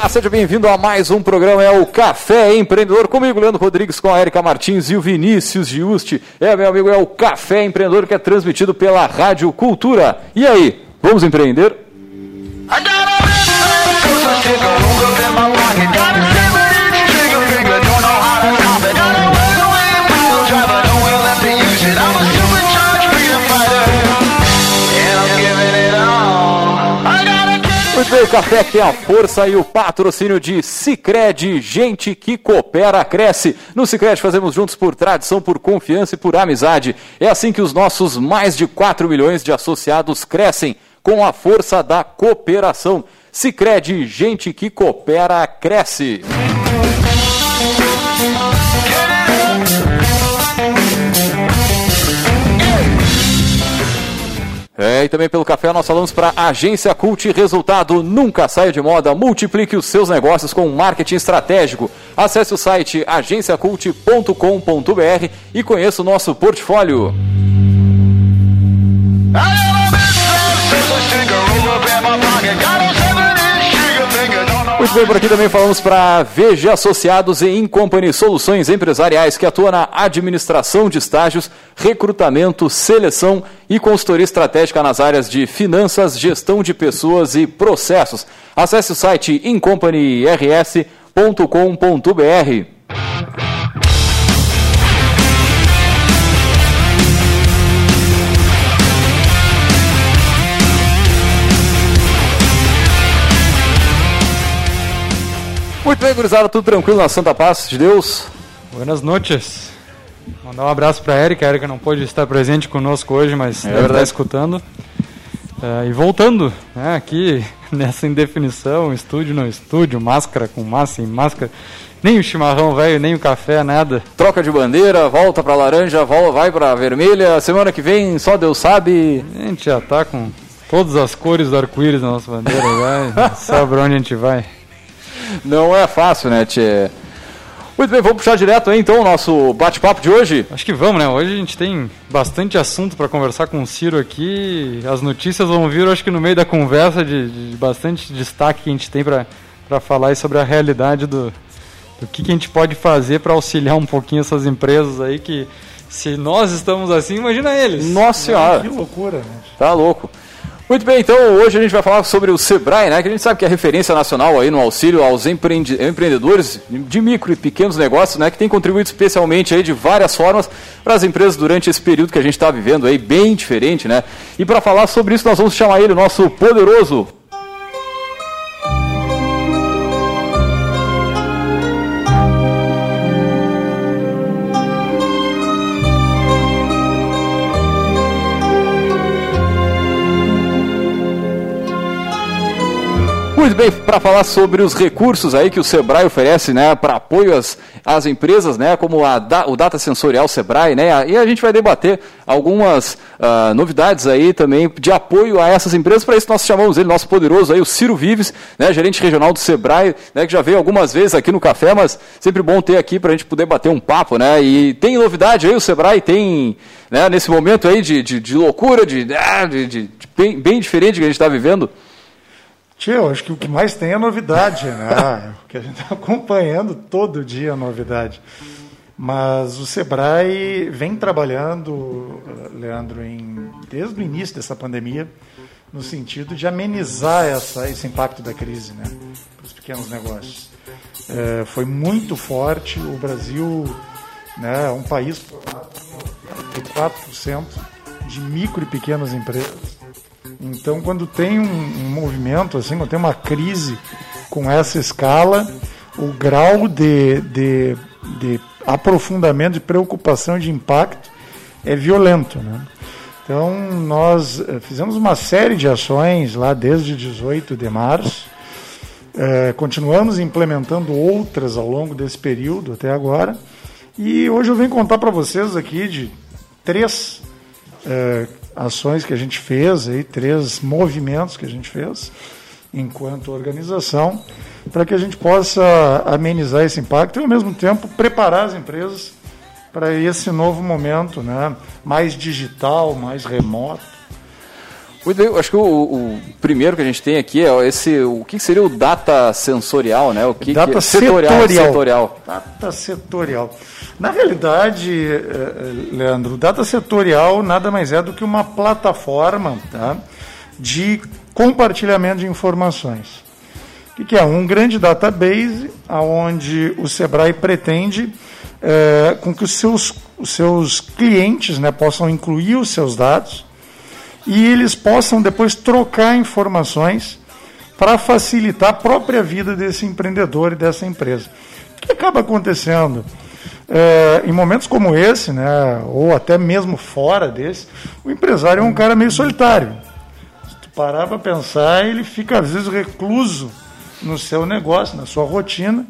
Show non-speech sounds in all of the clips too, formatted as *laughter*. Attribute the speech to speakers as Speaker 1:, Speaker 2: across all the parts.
Speaker 1: Olá, seja bem-vindo a mais um programa, é o Café Empreendedor, comigo, Leandro Rodrigues, com a Erika Martins e o Vinícius Giusti. É, meu amigo, é o Café Empreendedor que é transmitido pela Rádio Cultura. E aí, vamos empreender? Muito o café tem a força e o patrocínio de Cicred, gente que coopera, cresce. No Cicred fazemos juntos por tradição, por confiança e por amizade. É assim que os nossos mais de 4 milhões de associados crescem, com a força da cooperação. Cicred, gente que coopera, cresce. É, e também pelo café nós falamos para Agência Cult Resultado nunca saia de moda. Multiplique os seus negócios com marketing estratégico. Acesse o site agenciacult.com.br e conheça o nosso portfólio. Muito bem, por aqui também falamos para VG Associados e Incompany Soluções Empresariais, que atua na administração de estágios, recrutamento, seleção e consultoria estratégica nas áreas de finanças, gestão de pessoas e processos. Acesse o site incompanyrs.com.br. Muito bem, gurizada, tudo tranquilo na Santa Paz de Deus?
Speaker 2: Buenas noites. Mandar um abraço para a Erika. A Erika não pôde estar presente conosco hoje, mas
Speaker 1: É
Speaker 2: deve
Speaker 1: verdade.
Speaker 2: estar escutando. É, e voltando, né, aqui *laughs* nessa indefinição, estúdio no estúdio, máscara com massa sem máscara, nem o chimarrão velho, nem o café, nada.
Speaker 1: Troca de bandeira, volta pra laranja, vol- vai pra vermelha. Semana que vem, só Deus sabe.
Speaker 2: A gente já tá com todas as cores do arco-íris na nossa bandeira, não *laughs* sabe pra onde a gente vai.
Speaker 1: Não é fácil, né, Tchê? Muito bem, vamos puxar direto aí então o nosso bate-papo de hoje.
Speaker 2: Acho que vamos, né? Hoje a gente tem bastante assunto para conversar com o Ciro aqui. As notícias vão vir, acho que no meio da conversa, de, de bastante destaque que a gente tem para falar aí sobre a realidade do, do que, que a gente pode fazer para auxiliar um pouquinho essas empresas aí que se nós estamos assim, imagina eles.
Speaker 1: Nossa senhora,
Speaker 3: Que loucura, né?
Speaker 1: tá louco. Muito bem, então hoje a gente vai falar sobre o Sebrae, né? Que a gente sabe que é referência nacional aí no auxílio aos empreende- empreendedores de micro e pequenos negócios, né? Que tem contribuído especialmente aí de várias formas para as empresas durante esse período que a gente está vivendo aí, bem diferente, né? E para falar sobre isso nós vamos chamar ele, o nosso poderoso Muito bem, para falar sobre os recursos aí que o Sebrae oferece, né, para apoio às, às empresas, né, como a, o Data Sensorial Sebrae, né, e a gente vai debater algumas ah, novidades aí também de apoio a essas empresas. Para isso nós chamamos ele, nosso poderoso aí, o Ciro Vives, né, gerente regional do Sebrae, né, que já veio algumas vezes aqui no café, mas sempre bom ter aqui para a gente poder bater um papo, né, e tem novidade aí, o Sebrae tem, né, nesse momento aí de, de, de loucura, de, de, de- de bem, bem diferente que a gente está vivendo.
Speaker 3: Eu acho que o que mais tem é novidade, né? o que a gente está acompanhando todo dia a novidade. Mas o Sebrae vem trabalhando, Leandro, em, desde o início dessa pandemia, no sentido de amenizar essa, esse impacto da crise né, para os pequenos negócios. Eh, foi muito forte, o Brasil né, é um país de 4% de micro e pequenas empresas. Então, quando tem um, um movimento assim, quando tem uma crise com essa escala, o grau de, de, de aprofundamento, de preocupação, de impacto é violento. Né? Então, nós eh, fizemos uma série de ações lá desde 18 de março, eh, continuamos implementando outras ao longo desse período até agora, e hoje eu venho contar para vocês aqui de três eh, ações que a gente fez, aí, três movimentos que a gente fez enquanto organização, para que a gente possa amenizar esse impacto e, ao mesmo tempo, preparar as empresas para esse novo momento, né? mais digital, mais remoto.
Speaker 1: Eu acho que o, o, primeiro que a gente tem aqui é esse, o que seria o data sensorial, né? O que
Speaker 3: data
Speaker 1: que é?
Speaker 3: setorial,
Speaker 1: setorial.
Speaker 3: Data setorial. Na realidade, eh, eh, Leandro, data setorial nada mais é do que uma plataforma tá, de compartilhamento de informações. O que é? Um grande database onde o Sebrae pretende é, com que os seus, os seus clientes né, possam incluir os seus dados e eles possam depois trocar informações para facilitar a própria vida desse empreendedor e dessa empresa. O que acaba acontecendo? É, em momentos como esse, né, ou até mesmo fora desse, o empresário é um cara meio solitário. Se tu parar para pensar, ele fica às vezes recluso no seu negócio, na sua rotina,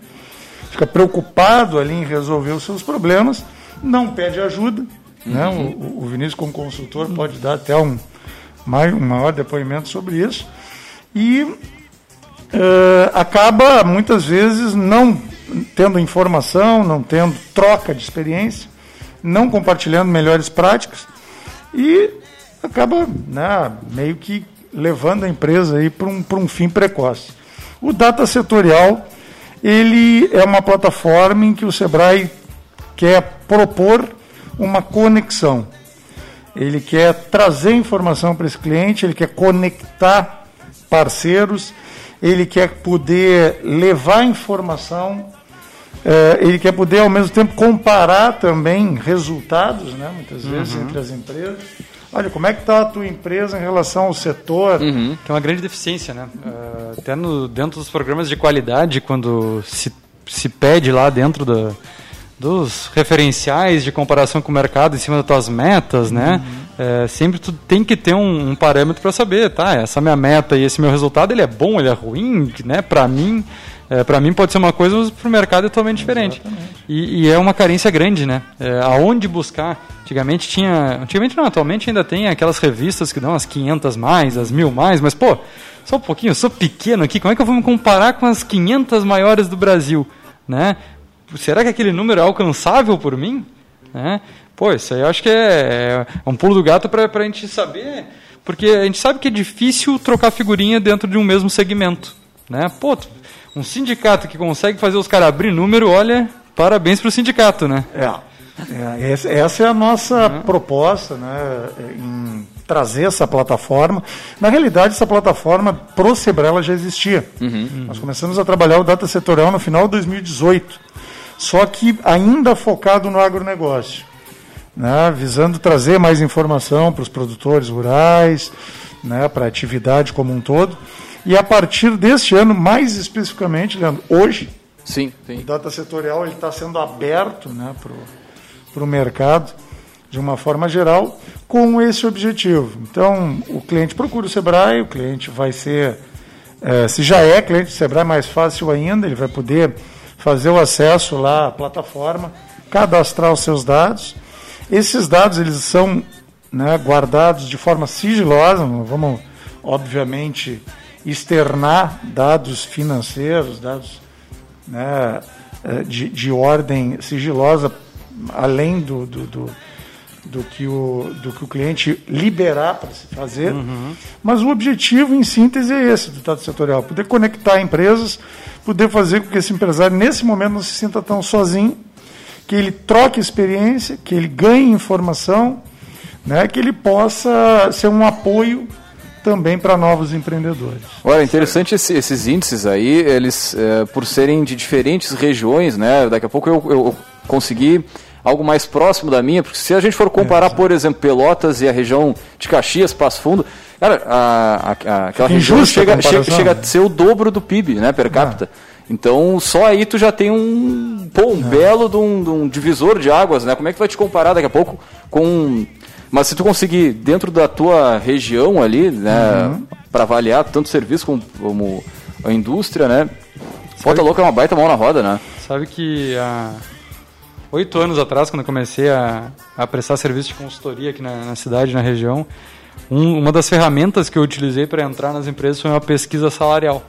Speaker 3: fica preocupado ali em resolver os seus problemas, não pede ajuda. Né? Uhum. Né? O, o Vinícius, como consultor, pode dar até um, um maior depoimento sobre isso. E uh, acaba, muitas vezes, não tendo informação, não tendo troca de experiência, não compartilhando melhores práticas e acaba né, meio que levando a empresa para um, um fim precoce. O data setorial ele é uma plataforma em que o Sebrae quer propor uma conexão. Ele quer trazer informação para esse cliente, ele quer conectar parceiros, ele quer poder levar informação, é, ele quer poder ao mesmo tempo comparar também resultados, né, muitas vezes, uhum. entre as empresas. Olha, como é que está a tua empresa em relação ao setor?
Speaker 2: Uhum. Que é uma grande deficiência, né? Uh, até no, dentro dos programas de qualidade, quando se, se pede lá dentro da, dos referenciais de comparação com o mercado em cima das tuas metas, né? Uhum. É, sempre tu tem que ter um, um parâmetro para saber, tá? Essa minha meta e esse meu resultado, ele é bom, ele é ruim, né? Para mim, é, para mim pode ser uma coisa, mas para o mercado é totalmente diferente. E, e, é uma carência grande, né? É, aonde buscar? Antigamente tinha, antigamente não, atualmente ainda tem aquelas revistas que dão as 500 mais, as mil mais, mas pô, só um pouquinho, eu sou pequeno aqui, como é que eu vou me comparar com as 500 maiores do Brasil, né? Será que aquele número é alcançável por mim? Né? Pô, isso aí eu acho que é, é um pulo do gato para a gente saber, porque a gente sabe que é difícil trocar figurinha dentro de um mesmo segmento, né? Pô, um sindicato que consegue fazer os caras abrir número, olha, parabéns para o sindicato, né?
Speaker 3: É. é essa é a nossa uhum. proposta, né, em trazer essa plataforma. Na realidade, essa plataforma pro Sebrela já existia. Uhum. Nós começamos a trabalhar o data setorial no final de 2018, só que ainda focado no agronegócio, né, visando trazer mais informação para os produtores rurais, né, para a atividade como um todo. E a partir deste ano, mais especificamente, Leandro, hoje,
Speaker 1: sim, sim.
Speaker 3: o data setorial está sendo aberto né, para o mercado de uma forma geral com esse objetivo. Então, o cliente procura o Sebrae, o cliente vai ser, é, se já é cliente do Sebrae, mais fácil ainda, ele vai poder fazer o acesso lá à plataforma, cadastrar os seus dados. Esses dados eles são né, guardados de forma sigilosa, vamos, obviamente, externar dados financeiros, dados né, eh, de, de ordem sigilosa, além do, do, do, do, que, o, do que o cliente liberar para se fazer. Uhum. Mas o objetivo, em síntese, é esse do Estado Setorial: poder conectar empresas, poder fazer com que esse empresário, nesse momento, não se sinta tão sozinho, que ele troque experiência, que ele ganhe informação, né, que ele possa ser um apoio também para novos empreendedores.
Speaker 1: Olha, interessante esse, esses índices aí, eles é, por serem de diferentes regiões, né? Daqui a pouco eu, eu consegui algo mais próximo da minha, porque se a gente for comparar, é, por exemplo, Pelotas e a região de Caxias, Passo Fundo, cara, a, a, aquela região chega, chega, chega, a ser o dobro do PIB, né, per capita. É. Então, só aí tu já tem um, pô, um é. belo de um, de um divisor de águas, né? Como é que vai te comparar daqui a pouco com mas se tu conseguir, dentro da tua região ali, né, uhum. para avaliar tanto o serviço como, como, a indústria, né, Foto Louca é uma baita mão na roda, né?
Speaker 2: Sabe que há oito anos atrás, quando eu comecei a, a prestar serviço de consultoria aqui na, na cidade, na região, um, uma das ferramentas que eu utilizei para entrar nas empresas foi uma pesquisa salarial,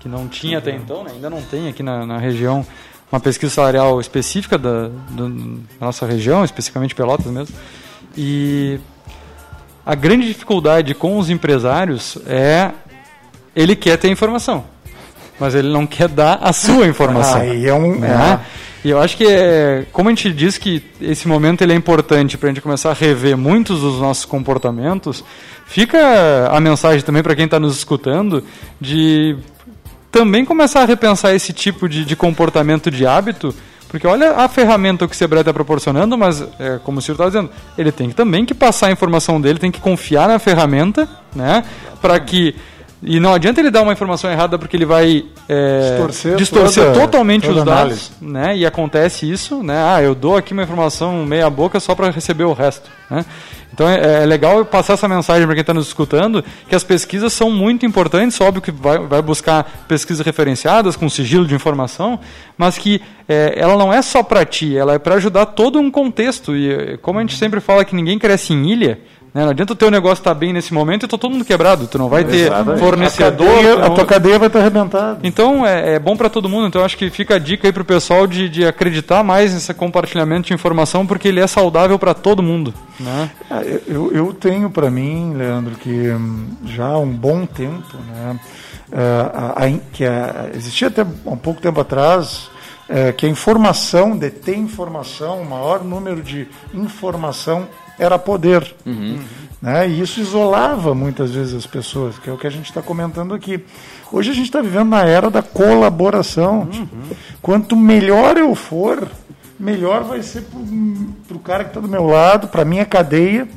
Speaker 2: que não tinha até então, né, ainda não tem aqui na, na região uma pesquisa salarial específica da, da nossa região, especificamente Pelotas mesmo. E a grande dificuldade com os empresários é ele quer ter informação, mas ele não quer dar a sua informação.
Speaker 3: Aí é um.
Speaker 2: Né? E eu acho que, é, como a gente diz que esse momento ele é importante para a gente começar a rever muitos dos nossos comportamentos, fica a mensagem também para quem está nos escutando de também começar a repensar esse tipo de, de comportamento de hábito porque olha a ferramenta que o Sebrae está proporcionando, mas, é, como o senhor está dizendo, ele tem também que passar a informação dele, tem que confiar na ferramenta, né? Para que e não adianta ele dar uma informação errada porque ele vai é, distorcer, distorcer toda, totalmente toda os dados, né? E acontece isso, né? Ah, eu dou aqui uma informação meia boca só para receber o resto, né? Então é, é legal passar essa mensagem para quem está nos escutando que as pesquisas são muito importantes, óbvio que vai, vai buscar pesquisas referenciadas com sigilo de informação, mas que é, ela não é só para ti, ela é para ajudar todo um contexto e como a gente sempre fala que ninguém cresce em ilha? Não adianta o teu negócio estar tá bem nesse momento e está todo mundo quebrado. Tu não vai ter Exatamente. fornecedor. A,
Speaker 3: cadeia, a tua cadeia vai estar arrebentada.
Speaker 2: Então é, é bom para todo mundo. Então acho que fica a dica aí para o pessoal de, de acreditar mais nesse compartilhamento de informação porque ele é saudável para todo mundo. Né?
Speaker 3: É, eu, eu tenho para mim, Leandro, que hum, já há um bom tempo, né, uh, a, que a, existia até um pouco tempo atrás uh, que a informação, deter informação, o maior número de informação era poder. Uhum. Né? E isso isolava muitas vezes as pessoas, que é o que a gente está comentando aqui. Hoje a gente está vivendo na era da colaboração. Uhum. Quanto melhor eu for, melhor vai ser para o cara que está do meu lado, para a minha cadeia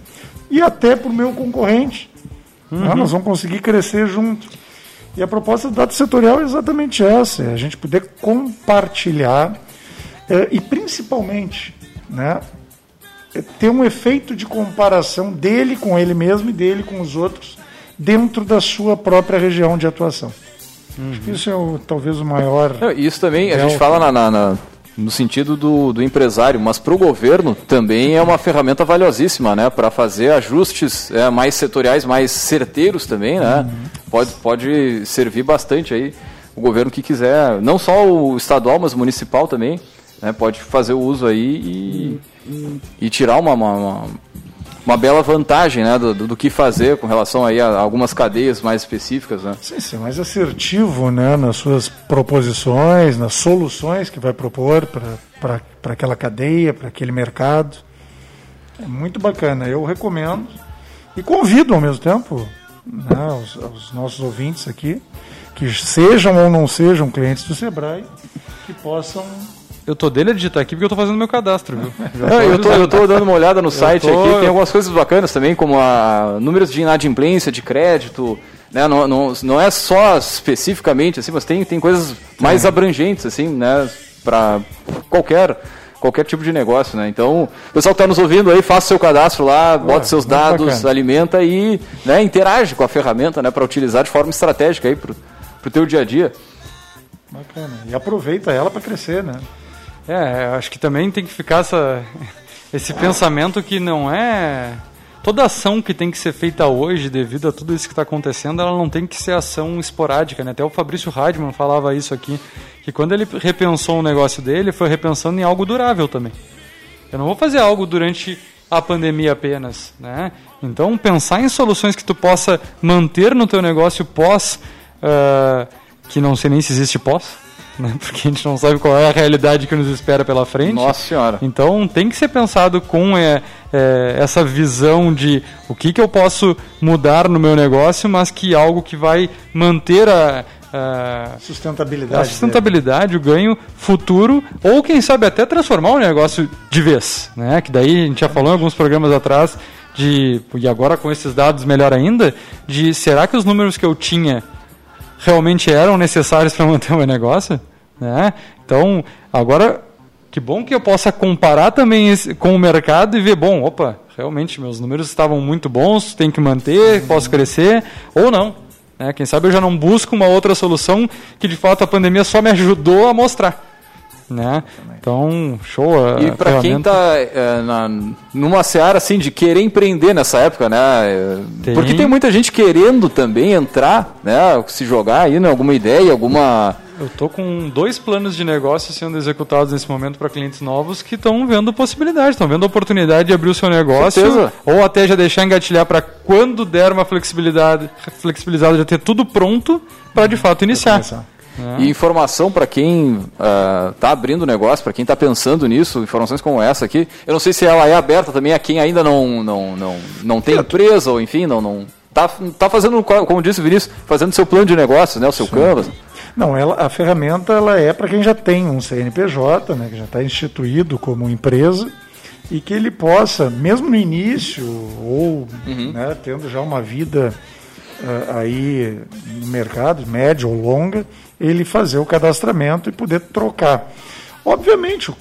Speaker 3: e até para o meu concorrente. Né? Uhum. Né? Nós vamos conseguir crescer junto. E a proposta do dado setorial é exatamente essa: é a gente poder compartilhar eh, e principalmente né, ter um efeito de comparação dele com ele mesmo e dele com os outros dentro da sua própria região de atuação. Uhum. Acho que isso é o, talvez o maior.
Speaker 1: Não, isso também a gente fala na, na, na, no sentido do, do empresário, mas para o governo também é uma ferramenta valiosíssima, né, para fazer ajustes é, mais setoriais, mais certeiros também, né. Uhum. Pode, pode servir bastante aí o governo que quiser, não só o estadual, mas o municipal também, né, pode fazer o uso aí e uhum e tirar uma, uma, uma, bela vantagem né, do, do, que fazer com relação aí a algumas cadeias mais específicas. Né?
Speaker 3: Sim, sim, mais assertivo né, nas suas proposições, nas soluções que vai propor para aquela cadeia, para aquele mercado. É muito bacana, eu recomendo e convido ao mesmo tempo né, os, os nossos ouvintes aqui, que sejam ou não sejam clientes do Sebrae, que possam
Speaker 2: eu tô dele a digitar aqui porque eu tô fazendo meu cadastro, viu? *laughs*
Speaker 1: Não, eu, tô, eu tô dando uma olhada no site tô... aqui, tem algumas coisas bacanas também, como a números de inadimplência, de crédito, né? Não, não, não é só especificamente assim, mas tem, tem coisas mais abrangentes, assim, né? Para qualquer qualquer tipo de negócio, né? Então, o pessoal que está nos ouvindo aí, faça seu cadastro lá, bota seus dados, bacana. alimenta e né, interage com a ferramenta, né? Para utilizar de forma estratégica aí para o teu dia a dia.
Speaker 3: Bacana. E aproveita ela para crescer, né?
Speaker 2: É, acho que também tem que ficar essa, *laughs* esse pensamento que não é. Toda ação que tem que ser feita hoje, devido a tudo isso que está acontecendo, ela não tem que ser ação esporádica. Né? Até o Fabrício Radman falava isso aqui, que quando ele repensou o negócio dele, foi repensando em algo durável também. Eu não vou fazer algo durante a pandemia apenas, né? Então pensar em soluções que tu possa manter no teu negócio pós, uh, que não sei nem se existe pós, *laughs* né? Porque a gente não sabe qual é a realidade que nos espera pela frente.
Speaker 1: Nossa Senhora.
Speaker 2: Então tem que ser pensado com é, é, essa visão de o que, que eu posso mudar no meu negócio, mas que algo que vai manter a, a
Speaker 3: sustentabilidade,
Speaker 2: a sustentabilidade o ganho futuro, ou quem sabe até transformar o negócio de vez. Né? Que daí a gente já falou em alguns programas atrás de, e agora com esses dados melhor ainda, de será que os números que eu tinha realmente eram necessários para manter o meu negócio. Né? Então, agora, que bom que eu possa comparar também esse, com o mercado e ver, bom, opa, realmente meus números estavam muito bons, tem que manter, posso crescer, ou não. Né? Quem sabe eu já não busco uma outra solução que de fato a pandemia só me ajudou a mostrar. Né? Então, show.
Speaker 1: E para quem está é, numa seara assim de querer empreender nessa época, né? Tem. Porque tem muita gente querendo também entrar, né? Se jogar aí em alguma ideia, alguma
Speaker 2: Eu tô com dois planos de negócio sendo executados nesse momento para clientes novos que estão vendo possibilidade, estão vendo oportunidade de abrir o seu negócio
Speaker 1: Certeza.
Speaker 2: ou até já deixar engatilhar para quando der uma flexibilidade, flexibilizada já ter tudo pronto para de fato iniciar.
Speaker 3: Começar.
Speaker 1: E informação para quem está abrindo negócio, para quem está pensando nisso, informações como essa aqui. Eu não sei se ela é aberta também a quem ainda não, não, não, não tem empresa, ou enfim, não, não tá, tá fazendo, como disse o Vinícius, fazendo seu plano de negócios, né, o seu canvas.
Speaker 3: Não, ela, a ferramenta ela é para quem já tem um CNPJ, né, que já está instituído como empresa e que ele possa, mesmo no início ou né, tendo já uma vida ah, aí no mercado, média ou longa, ele fazer o cadastramento e poder trocar. Obviamente,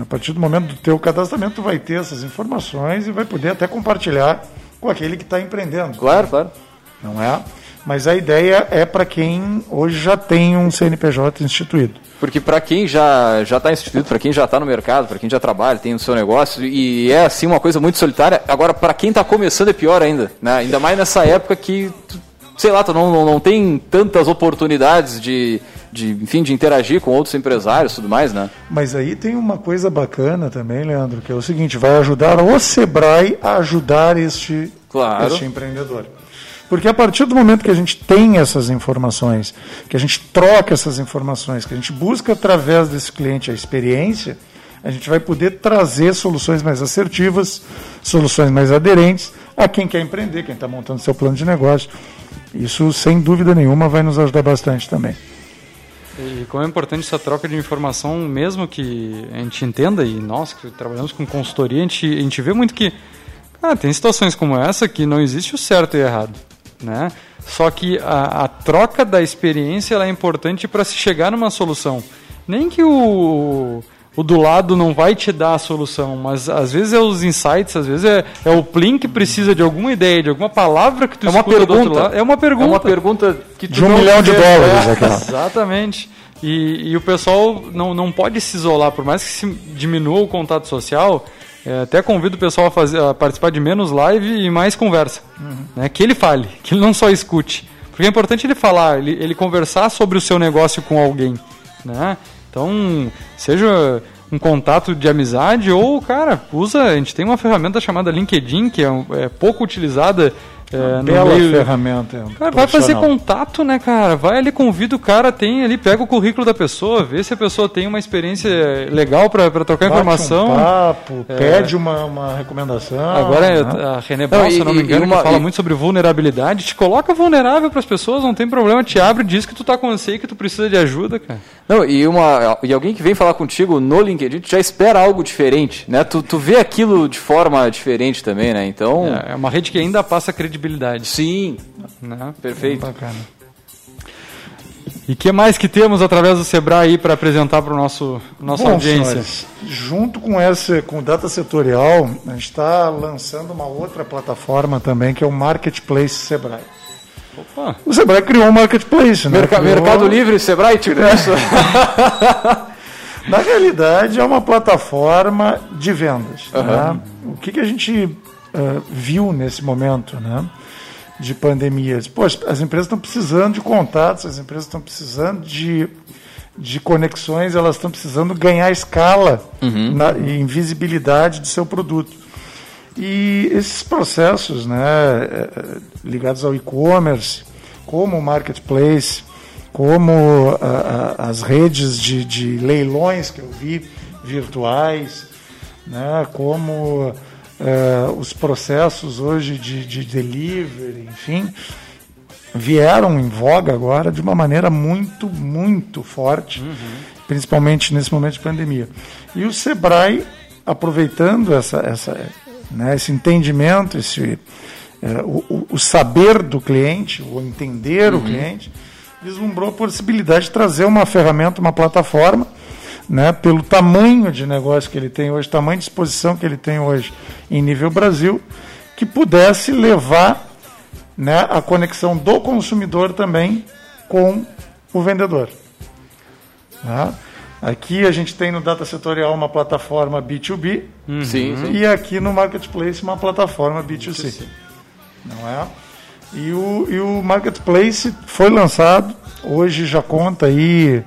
Speaker 3: a partir do momento do teu cadastramento, tu vai ter essas informações e vai poder até compartilhar com aquele que está empreendendo.
Speaker 1: Claro, claro.
Speaker 3: Não é? Mas a ideia é para quem hoje já tem um CNPJ instituído.
Speaker 1: Porque para quem já já está instituído, para quem já está no mercado, para quem já trabalha, tem o seu negócio e é assim uma coisa muito solitária. Agora para quem está começando é pior ainda, né? Ainda mais nessa época que sei lá, tu não, não, não tem tantas oportunidades de, de enfim de interagir com outros empresários, e tudo mais, né?
Speaker 3: Mas aí tem uma coisa bacana também, Leandro, que é o seguinte: vai ajudar o Sebrae a ajudar este,
Speaker 1: Claro.
Speaker 3: este empreendedor. Porque a partir do momento que a gente tem essas informações, que a gente troca essas informações, que a gente busca através desse cliente a experiência, a gente vai poder trazer soluções mais assertivas, soluções mais aderentes a quem quer empreender, quem está montando seu plano de negócio. Isso, sem dúvida nenhuma, vai nos ajudar bastante também.
Speaker 2: E como é importante essa troca de informação, mesmo que a gente entenda, e nós que trabalhamos com consultoria, a gente, a gente vê muito que ah, tem situações como essa que não existe o certo e o errado. Né? Só que a, a troca da experiência é importante para se chegar numa solução. Nem que o, o do lado não vai te dar a solução, mas às vezes é os insights, às vezes é, é o Plin que precisa de alguma ideia, de alguma palavra que tu
Speaker 1: É uma
Speaker 2: escuta do outro
Speaker 1: pergunta.
Speaker 2: lado. É uma pergunta.
Speaker 1: É uma pergunta que tu
Speaker 3: De um
Speaker 1: não
Speaker 3: milhão de dólares,
Speaker 1: É. *laughs*
Speaker 3: aquela.
Speaker 2: Exatamente. E, e o pessoal não, não pode se isolar, por mais que se diminua o contato social, é, até convido o pessoal a, fazer, a participar de menos live e mais conversa. Né? Que ele fale, que ele não só escute. Porque é importante ele falar, ele, ele conversar sobre o seu negócio com alguém. Né? Então, seja um contato de amizade ou, cara, usa. A gente tem uma ferramenta chamada LinkedIn, que é, é pouco utilizada. É, no
Speaker 3: Bela
Speaker 2: meio,
Speaker 3: ferramenta.
Speaker 2: Cara, vai fazer contato, né, cara? Vai ali, convida o cara, tem ali, pega o currículo da pessoa, vê se a pessoa tem uma experiência legal pra pra trocar
Speaker 3: Bate
Speaker 2: informação.
Speaker 3: Um papo,
Speaker 2: É.
Speaker 3: pede uma, uma recomendação.
Speaker 2: Agora, é
Speaker 3: né?
Speaker 2: a René Bal, se eu não me engano,
Speaker 1: uma-
Speaker 2: fala
Speaker 1: e-
Speaker 2: muito sobre vulnerabilidade, te coloca vulnerável pras pessoas, não tem problema, te abre, diz que tu tá com anseio, que tu precisa de ajuda, cara.
Speaker 1: Não, e, uma, e alguém que vem falar contigo no LinkedIn, já espera algo diferente, né? Tu, tu vê aquilo de forma diferente também, né? Então,
Speaker 2: É uma rede que ainda passa credibilidade.
Speaker 1: Sim,
Speaker 2: Né?
Speaker 1: perfeito.
Speaker 3: Bacana.
Speaker 2: E que mais que temos através do Sebrae aí para apresentar para o nosso nossa
Speaker 3: Bom,
Speaker 2: audiência?
Speaker 3: senhores, junto com essa, com o Data Setorial, a gente está lançando uma outra plataforma também, que é o Marketplace Sebrae.
Speaker 2: Opa,
Speaker 3: O Sebrae criou um Marketplace, né?
Speaker 1: Merca-
Speaker 3: Criou-
Speaker 1: Mercado Livre, Sebrae, tipo isso. *laughs*
Speaker 3: Na realidade, é uma plataforma de vendas.
Speaker 1: Aham.
Speaker 3: né? O que, que a gente ah, viu nesse momento né, de pandemia? Poxa, as empresas estão precisando de contatos, as empresas estão precisando de, de conexões, elas estão precisando ganhar escala na, e invisibilidade do seu produto. E esses processos né, eh, ligados ao e-commerce, como o marketplace, como a- a- as redes de, de leilões que eu vi virtuais, né, como eh, os processos hoje de, de delivery, enfim, vieram em voga agora de uma maneira muito, muito forte, principalmente nesse momento de pandemia. E o Sebrae, aproveitando essa, essa, né, esse entendimento, esse, eh, o, o- saber do cliente, o entender o cliente, vislumbrou a possibilidade de trazer uma ferramenta, uma plataforma, né, pelo tamanho de negócio que ele tem hoje, tamanho de exposição que ele tem hoje em nível Brasil, que pudesse levar né, a conexão do consumidor também com o vendedor. Né? Aqui a gente tem no Data Setorial uma plataforma B2B
Speaker 1: Sim, sim.
Speaker 3: e aqui no Marketplace uma plataforma B2C. Não é? E o, e o Marketplace foi lançado, hoje já conta aí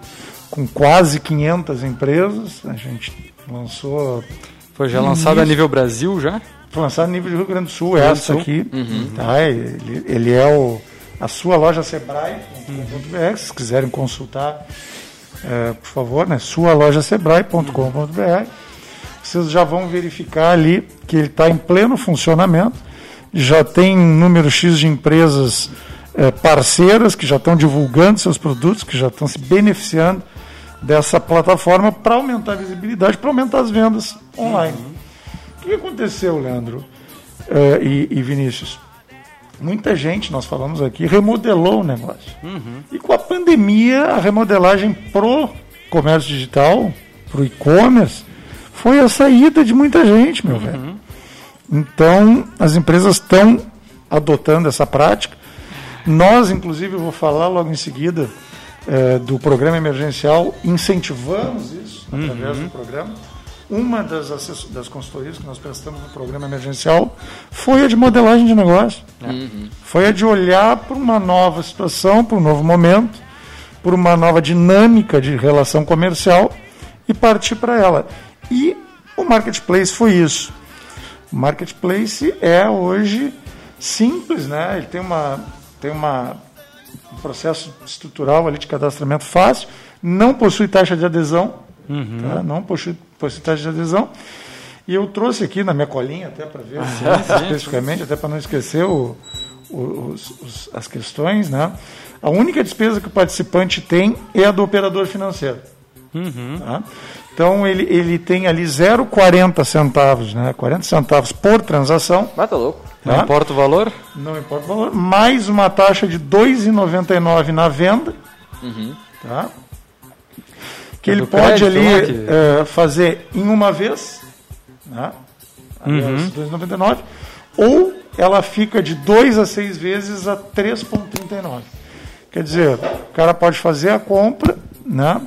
Speaker 3: com quase 500 empresas. A gente lançou.
Speaker 2: Foi já lançado a nível Brasil já?
Speaker 3: Foi lançado a nível do Rio Grande do Sul, essa Sul. aqui. Uhum. Tá, ele, ele é o, a sua loja Sebrae.com.br, uhum. se quiserem consultar, é, por favor, né? Sua loja Sebrae.com.br. Vocês já vão verificar ali que ele está em pleno funcionamento. Já tem um número X de empresas é, parceiras que já estão divulgando seus produtos, que já estão se beneficiando dessa plataforma para aumentar a visibilidade, para aumentar as vendas online. Uhum. O que aconteceu, Leandro uh, e, e, Vinícius? Muita gente, nós falamos aqui, remodelou o negócio. Uhum. E com a pandemia, a remodelagem pro comércio digital, pro e-commerce, foi a saída de muita gente, meu uhum. velho. Então, as empresas estão adotando essa prática. Nós, inclusive, eu vou falar logo em seguida, é, do programa emergencial, incentivamos isso uhum. através do programa. Uma das, das consultorias que nós prestamos no programa emergencial foi a de modelagem de negócio. Uhum. Foi a de olhar para uma nova situação, para um novo momento, por uma nova dinâmica de relação comercial e partir para ela. E o marketplace foi isso. O marketplace é hoje simples, né? Ele tem uma, tem uma um processo estrutural ali de cadastramento fácil, não possui taxa de adesão, uhum. tá? não possui, possui taxa de adesão. E eu trouxe aqui na minha colinha, até para ver *laughs* ah, especificamente, até para não esquecer o, o, os, os, as questões, né? A única despesa que o participante tem é a do operador financeiro. Uhum. Tá? Então ele, ele tem ali 0,40 centavos, né? 40 centavos por transação.
Speaker 1: Mas tá louco.
Speaker 2: Não tá? importa o valor?
Speaker 3: Não importa o valor. Mais uma taxa de R$ 2,99 na venda. Uhum. Tá? Que é ele pode crédito, ali é, fazer em uma vez. Né? Uhum. 2,99. Ou ela fica de 2 a 6 vezes a 3,39. Quer dizer, o cara pode fazer a compra, né?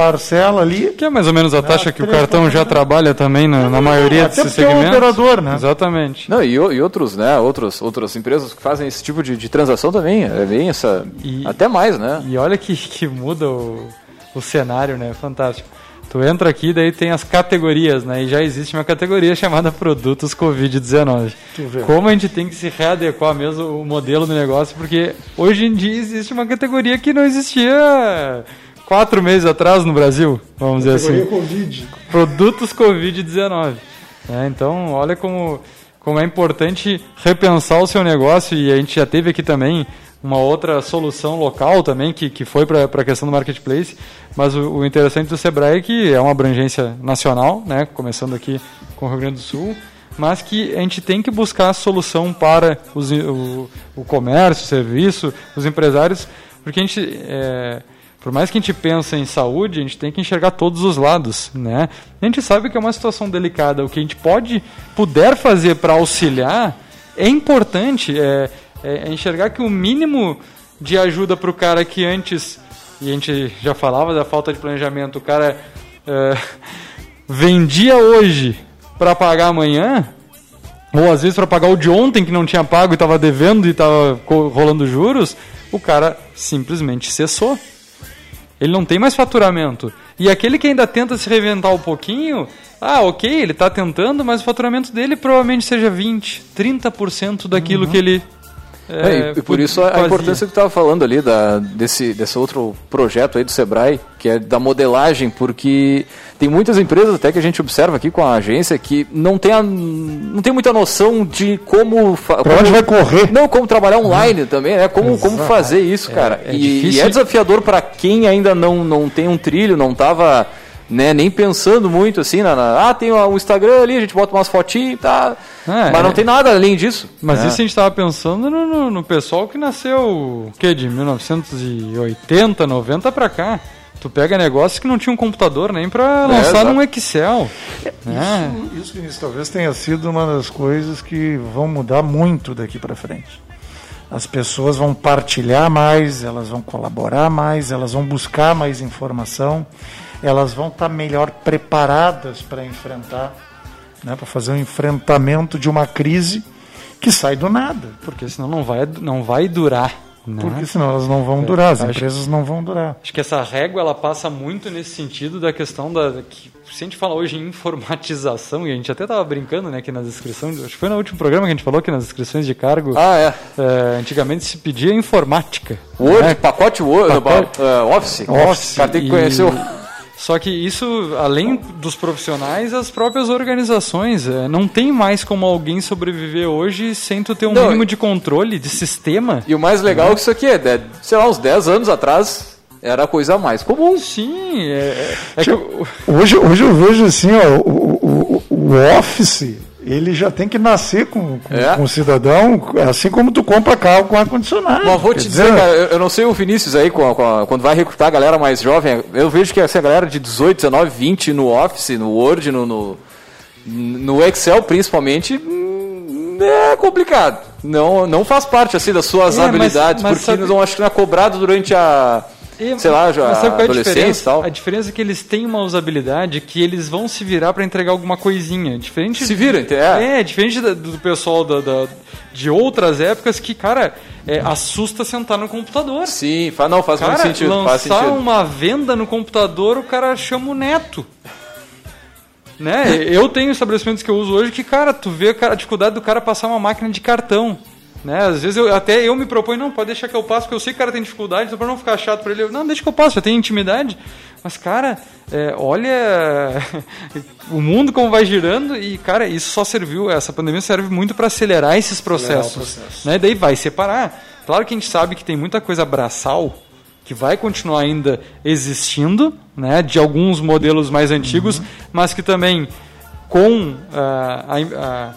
Speaker 3: Parcela ali.
Speaker 2: Que é mais ou menos a né, taxa que o cartão já trabalha também na, na maioria
Speaker 3: Até
Speaker 2: desses segmentos. É
Speaker 3: um operador, né?
Speaker 2: Exatamente.
Speaker 1: Não, e, e outros, né, outros, outras empresas que fazem esse tipo de, de transação também, é bem essa, e, até mais, né?
Speaker 2: E olha que, *laughs* que muda o, o cenário, né? Fantástico. Tu entra aqui, daí tem as categorias, né? E já existe uma categoria chamada produtos Covid-19. Como a gente tem que se readequar mesmo o modelo do negócio, porque hoje em dia existe uma categoria que não existia quatro meses atrás no Brasil, vamos dizer assim.
Speaker 3: COVID.
Speaker 2: Produtos Covid-19. É, então, olha como, como é importante repensar o seu negócio e a gente já teve aqui também uma outra solução local também que, que foi para a questão do marketplace, mas o, o, interessante do Sebrae é que é uma abrangência nacional, né, começando aqui com o Rio Grande do Sul, mas que a gente tem que buscar solução para os, o, o comércio, o serviço, os empresários, porque a gente é, por mais que a gente pense em saúde, a gente tem que enxergar todos os lados, né? A gente sabe que é uma situação delicada. O que a gente pode, puder fazer para auxiliar é importante. É, é, enxergar que o mínimo de ajuda para o cara que antes, e a gente já falava da falta de planejamento, o cara é, *laughs* vendia hoje para pagar amanhã, ou às vezes para pagar o de ontem que não tinha pago e estava devendo e estava rolando juros, o cara simplesmente cessou. Ele não tem mais faturamento. E aquele que ainda tenta se reinventar um pouquinho, ah, ok, ele está tentando, mas o faturamento dele provavelmente seja 20, 30% daquilo uhum. que ele
Speaker 1: é, e por isso a, a importância que tu estava falando ali da, desse, desse outro projeto aí do Sebrae, que é da modelagem, porque tem muitas empresas até que a gente observa aqui com a agência que não tem, a, não tem muita noção de como...
Speaker 3: Para onde vai correr?
Speaker 1: Não, como trabalhar online também, né? Como, como fazer isso, cara. É, é e, e, é desafiador para quem ainda não, não tem um trilho, não estava né, nem pensando muito assim, na, na ah, tem o Instagram ali, a gente bota umas fotinhas, tá, é, mas não é. tem nada além disso.
Speaker 2: Mas é. isso a gente estava pensando no, no, no, pessoal que nasceu, o quê, de 1980, 90 para cá. Tu pega negócios que não tinha um computador nem para é, lançar num Excel.
Speaker 3: É. Isso, isso, Vinícius, talvez tenha sido uma das coisas que vão mudar muito daqui para frente. As pessoas vão partilhar mais, elas vão colaborar mais, elas vão buscar mais informação elas vão estar melhor preparadas para enfrentar, né, para fazer um enfrentamento de uma crise que sai do nada.
Speaker 2: Porque senão não vai, não vai durar. Né?
Speaker 3: Porque senão elas não vão durar, as empresas não vão durar.
Speaker 2: Acho que essa régua ela passa muito nesse sentido da questão da que se a gente fala hoje em informatização e a gente até estava brincando né aqui nas inscrições acho que foi no último programa que a gente falou que nas inscrições de cargo
Speaker 1: ah, é.
Speaker 2: é antigamente se pedia informática
Speaker 1: Word né? pacote Word pacote, uh, Office Office cara tem que conhecer o
Speaker 2: só que isso, além dos profissionais, as próprias organizações. É, não tem mais como alguém sobreviver hoje sem tu ter um não, mínimo de controle, de sistema.
Speaker 1: E o mais legal é que isso aqui é, sei lá, uns 10 anos atrás, era a coisa mais comum.
Speaker 2: Sim, é, é
Speaker 3: eu, hoje, hoje eu vejo assim, ó, o, o, o Office ele já tem que nascer com, com, é. com o cidadão, assim como tu compra carro com ar-condicionado.
Speaker 1: Mas vou te dizer, dizer cara, eu não sei o Vinícius aí, com a, com a, quando vai recrutar a galera mais jovem, eu vejo que essa galera de 18, 19, 20 no Office, no Word, no, no, no Excel principalmente, hum, é complicado. Não, não faz parte assim das suas é, habilidades, mas, mas porque sabe... não acho que não é cobrado durante a e, sei lá, já sabe qual é a diferença? Tal.
Speaker 2: A diferença é que eles têm uma usabilidade que eles vão se virar para entregar alguma coisinha. Diferente
Speaker 1: se viram,
Speaker 2: é. É, diferente do pessoal da, da, de outras épocas que, cara, é, assusta sentar no computador.
Speaker 1: Sim, faz, não, faz cara, muito sentido.
Speaker 2: Lançar
Speaker 1: faz sentido.
Speaker 2: uma venda no computador, o cara chama o neto. Né? Eu tenho estabelecimentos que eu uso hoje que, cara, tu vê a dificuldade do cara passar uma máquina de cartão. Né? Às vezes eu, até eu me proponho, não, pode deixar que eu passo, porque eu sei que o cara tem dificuldade, então para não ficar chato para ele, eu, não, deixa que eu passo, já tem intimidade. Mas, cara, é, olha *laughs* o mundo como vai girando e, cara, isso só serviu, essa pandemia serve muito para acelerar esses processos. Processo. Né? Daí vai separar. Claro que a gente sabe que tem muita coisa braçal que vai continuar ainda existindo, né, de alguns modelos mais antigos, uhum. mas que também com uh, a, a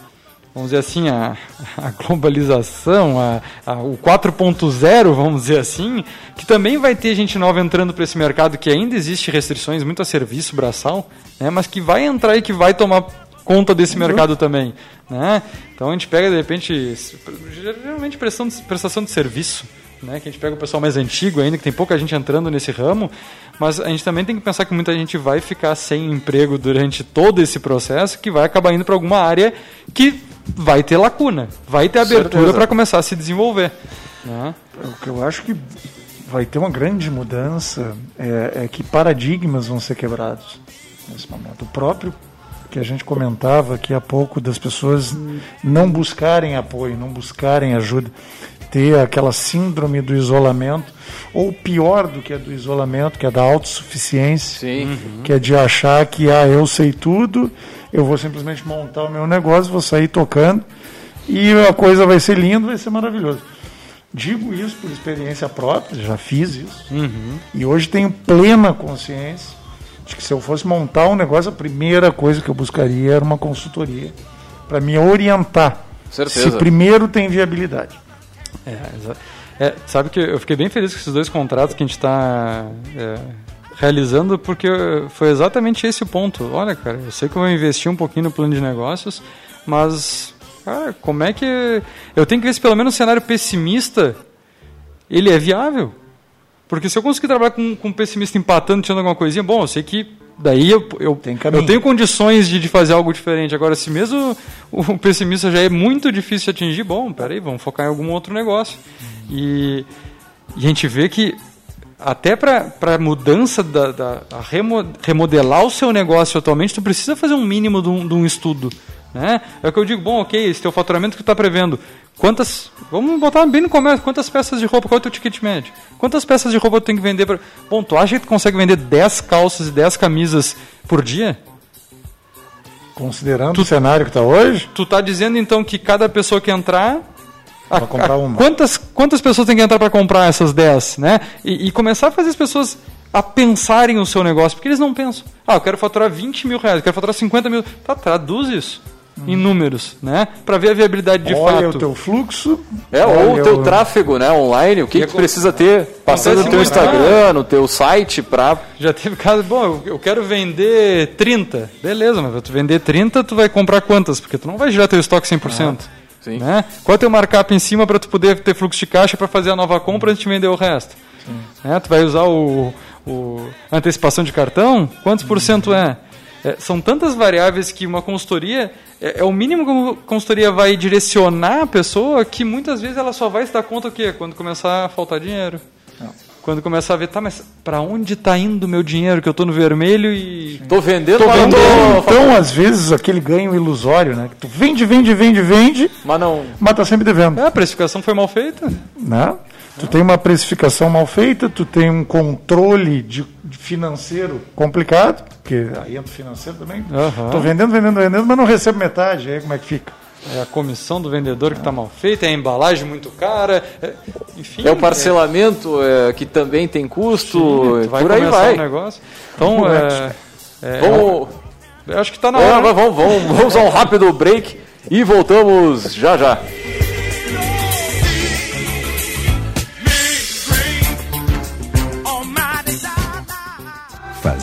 Speaker 2: vamos dizer assim, a, a globalização, a, a, o 4.0, vamos dizer assim, que também vai ter gente nova entrando para esse mercado que ainda existe restrições muito a serviço braçal, né, mas que vai entrar e que vai tomar conta desse uhum. mercado também. Né? Então a gente pega, de repente, geralmente prestação de, prestação de serviço, né, que a gente pega o pessoal mais antigo ainda, que tem pouca gente entrando nesse ramo, mas a gente também tem que pensar que muita gente vai ficar sem emprego durante todo esse processo, que vai acabar indo para alguma área que vai ter lacuna, vai ter abertura para começar a se desenvolver. Né?
Speaker 3: O que eu acho que vai ter uma grande mudança é, é, que paradigmas vão ser quebrados nesse momento. O próprio que a gente comentava aqui há pouco das pessoas não buscarem apoio, não buscarem ajuda, ter aquela síndrome do isolamento, ou pior do que a do isolamento, que é da autossuficiência, Sim. que é de achar que ah, eu sei tudo, eu vou simplesmente montar o meu negócio, vou sair tocando e a coisa vai ser linda, vai ser maravilhoso. Digo isso por experiência própria, já fiz isso. Uhum. E hoje tenho plena consciência de que se eu fosse montar um negócio, a primeira coisa que eu buscaria era uma consultoria para me orientar. Certeza. Se primeiro tem viabilidade.
Speaker 2: É, é, sabe que eu fiquei bem feliz com esses dois contratos que a gente está é, realizando, porque foi exatamente esse o ponto. Olha, cara, eu sei que eu vou investir um pouquinho no plano de negócios, mas, cara, como é que. Eu tenho que ver se pelo menos o cenário pessimista ele é viável. Porque se eu conseguir trabalhar com, com um pessimista empatando, tirando alguma coisinha, bom, eu sei que daí eu, eu, eu tenho condições de, de, fazer algo diferente. Agora, se mesmo o pessimista já é muito difícil de atingir, bom, peraí, vamos focar em algum outro negócio. E, e a gente vê que até para mudança da, da remodelar o seu negócio atualmente, tu precisa fazer um mínimo de um, de um estudo. Né? É o que eu digo, bom, ok, esse teu faturamento que tu está prevendo, quantas, vamos botar bem no começo, quantas peças de roupa, qual é o teu ticket médio? Quantas peças de roupa tu tem que vender? Pra... Bom, tu acha que tu consegue vender 10 calças e 10 camisas por dia?
Speaker 3: Considerando tu, o cenário que está hoje?
Speaker 2: Tu está dizendo então que cada pessoa que entrar
Speaker 3: para comprar uma.
Speaker 2: Quantas, quantas pessoas tem que entrar para comprar essas 10? Né? E, e, começar a fazer as pessoas a pensarem o seu negócio, porque eles não pensam. Ah, eu quero faturar 20 mil reais, eu quero faturar 50 mil. Tá, traduz isso. Hum. Em números, né? Para ver a viabilidade de
Speaker 3: olha
Speaker 2: fato.
Speaker 3: o teu fluxo.
Speaker 1: É, ou o teu o... tráfego, né? Online, o que, que tu precisa ter passando no teu Instagram, no teu site para.
Speaker 2: Já teve caso, bom, eu quero vender 30. Beleza, mas para tu vender 30, tu vai comprar quantas? Porque tu não vai girar teu estoque 100%. Ah. Sim. Né? Qual é o teu markup em cima para tu poder ter fluxo de caixa para fazer a nova compra antes de vender o resto? Né? Tu vai usar o, o antecipação de cartão? Quantos por cento é? É, são tantas variáveis que uma consultoria é, é, o mínimo que uma consultoria vai direcionar a pessoa que muitas vezes ela só vai se dar conta o quê? Quando começar a faltar dinheiro. Não quando começar a ver, tá, mas para onde está indo o meu dinheiro que eu estou no vermelho e
Speaker 1: tô vendendo,
Speaker 3: tô vendendo. Então, às vezes aquele ganho ilusório, né? Que tu vende, vende, vende, vende,
Speaker 1: mas não,
Speaker 3: mas tá sempre devendo.
Speaker 2: É, a precificação foi mal feita.
Speaker 3: Né? Tu tem uma precificação mal feita, tu tem um controle de, de financeiro complicado, porque aí entra financeiro também. Uhum. Tô vendendo, vendendo, vendendo, mas não recebo metade, aí como é que fica?
Speaker 2: É a comissão do vendedor que está mal feita, é a embalagem muito cara, é, enfim.
Speaker 1: É o parcelamento é, que também tem custo, sim, vai por aí vai. O
Speaker 2: negócio. Então, é, é,
Speaker 1: vamos,
Speaker 2: eu acho que está na hora.
Speaker 1: Né? Vamos, vamos, vamos a um rápido break e voltamos já já.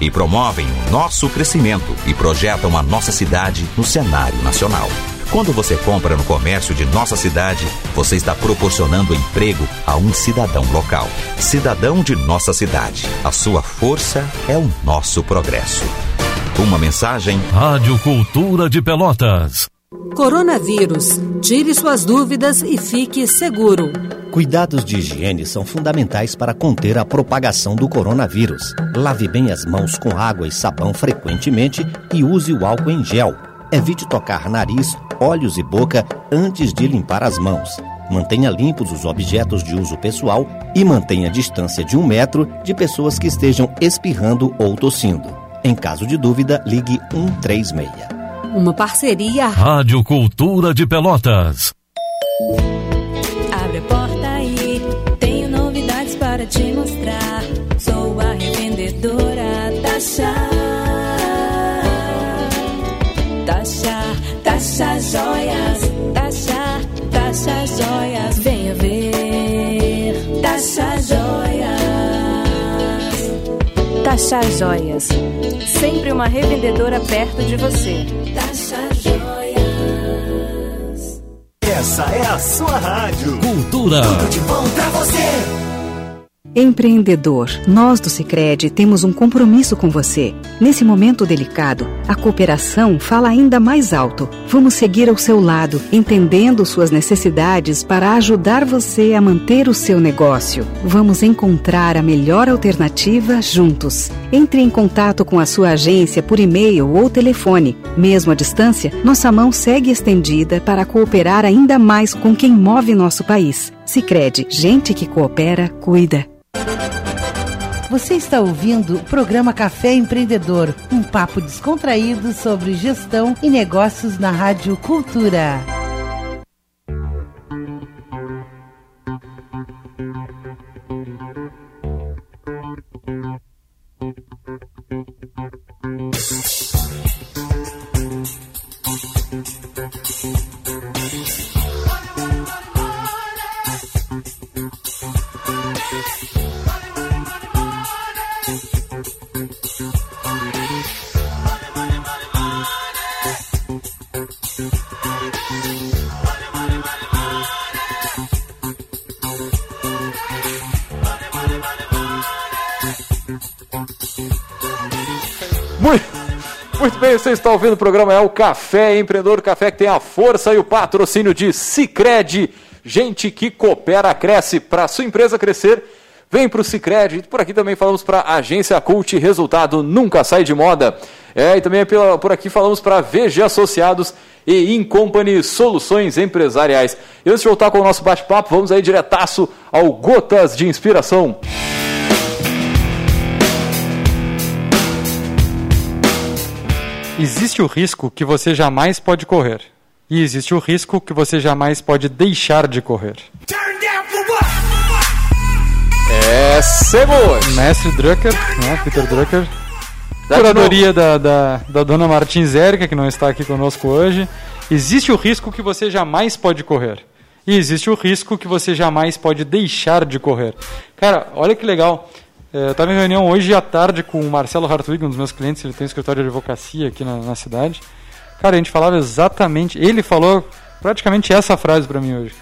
Speaker 4: e promovem o nosso crescimento e projetam a nossa cidade no cenário nacional. Quando você compra no comércio de nossa cidade, você está proporcionando emprego a um cidadão local. Cidadão de nossa cidade. A sua força é o nosso progresso. Uma mensagem.
Speaker 5: Rádio Cultura de Pelotas.
Speaker 6: Coronavírus. Tire suas dúvidas e fique seguro.
Speaker 7: Cuidados de higiene são fundamentais para conter a propagação do coronavírus. Lave bem as mãos com água e sabão frequentemente e use o álcool em gel. Evite tocar nariz, olhos e boca antes de limpar as mãos. Mantenha limpos os objetos de uso pessoal e mantenha a distância de um metro de pessoas que estejam espirrando ou tossindo. Em caso de dúvida, ligue 136.
Speaker 6: Uma parceria.
Speaker 5: Rádio Cultura de Pelotas.
Speaker 8: Abre a porta aí, tenho novidades para te mostrar. Sou a revendedora Tasha. Tasha, Tasha Joias. Tasha Joias. Sempre uma revendedora perto de você. Tasha Joias.
Speaker 9: Essa é a sua rádio.
Speaker 5: Cultura.
Speaker 9: Tudo de bom pra você.
Speaker 6: Empreendedor, nós do Sicredi temos um compromisso com você. Nesse momento delicado, a cooperação fala ainda mais alto. Vamos seguir ao seu lado, entendendo suas necessidades para ajudar você a manter o seu negócio. Vamos encontrar a melhor alternativa juntos. Entre em contato com a sua agência por e-mail ou telefone. Mesmo à distância, nossa mão segue estendida para cooperar ainda mais com quem move nosso país. Sicredi, gente que coopera, cuida.
Speaker 10: Você está ouvindo o programa Café Empreendedor, um papo descontraído sobre gestão e negócios na Rádio Cultura.
Speaker 1: Você está ouvindo o programa É o Café Empreendedor Café que tem a força e o patrocínio de Cicred. Gente que coopera, cresce. Para sua empresa crescer, vem para o Cicred. Por aqui também falamos para a Agência Cult. Resultado nunca sai de moda. É, e também por aqui falamos para VG Associados e Incompany Soluções Empresariais. E antes de voltar com o nosso bate-papo, vamos aí diretaço ao Gotas de Inspiração.
Speaker 2: Existe o risco que você jamais pode correr. E existe o risco que você jamais pode deixar de correr.
Speaker 1: É, Semos!
Speaker 2: Mestre Drucker, né, Peter Drucker. Curadoria da, da, da dona Martins Érica, que não está aqui conosco hoje. Existe o risco que você jamais pode correr. E existe o risco que você jamais pode deixar de correr. Cara, olha que legal. É, eu estava em reunião hoje à tarde com o Marcelo Hartwig, um dos meus clientes, ele tem um escritório de advocacia aqui na, na cidade. Cara, a gente falava exatamente, ele falou praticamente essa frase para mim hoje.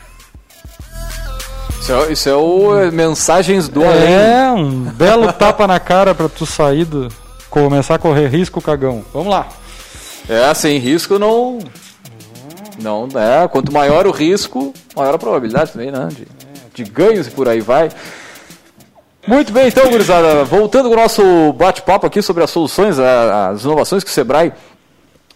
Speaker 1: Isso é, isso é o é, Mensagens do
Speaker 2: é,
Speaker 1: Além.
Speaker 2: É, um belo *laughs* tapa na cara para tu sair do. começar a correr risco, cagão. Vamos lá.
Speaker 1: É, sem risco não. Não, é. Quanto maior o risco, maior a probabilidade também, né? De, de ganhos e por aí vai. Muito bem, então, gurizada, voltando com o nosso bate-papo aqui sobre as soluções, as inovações que o Sebrae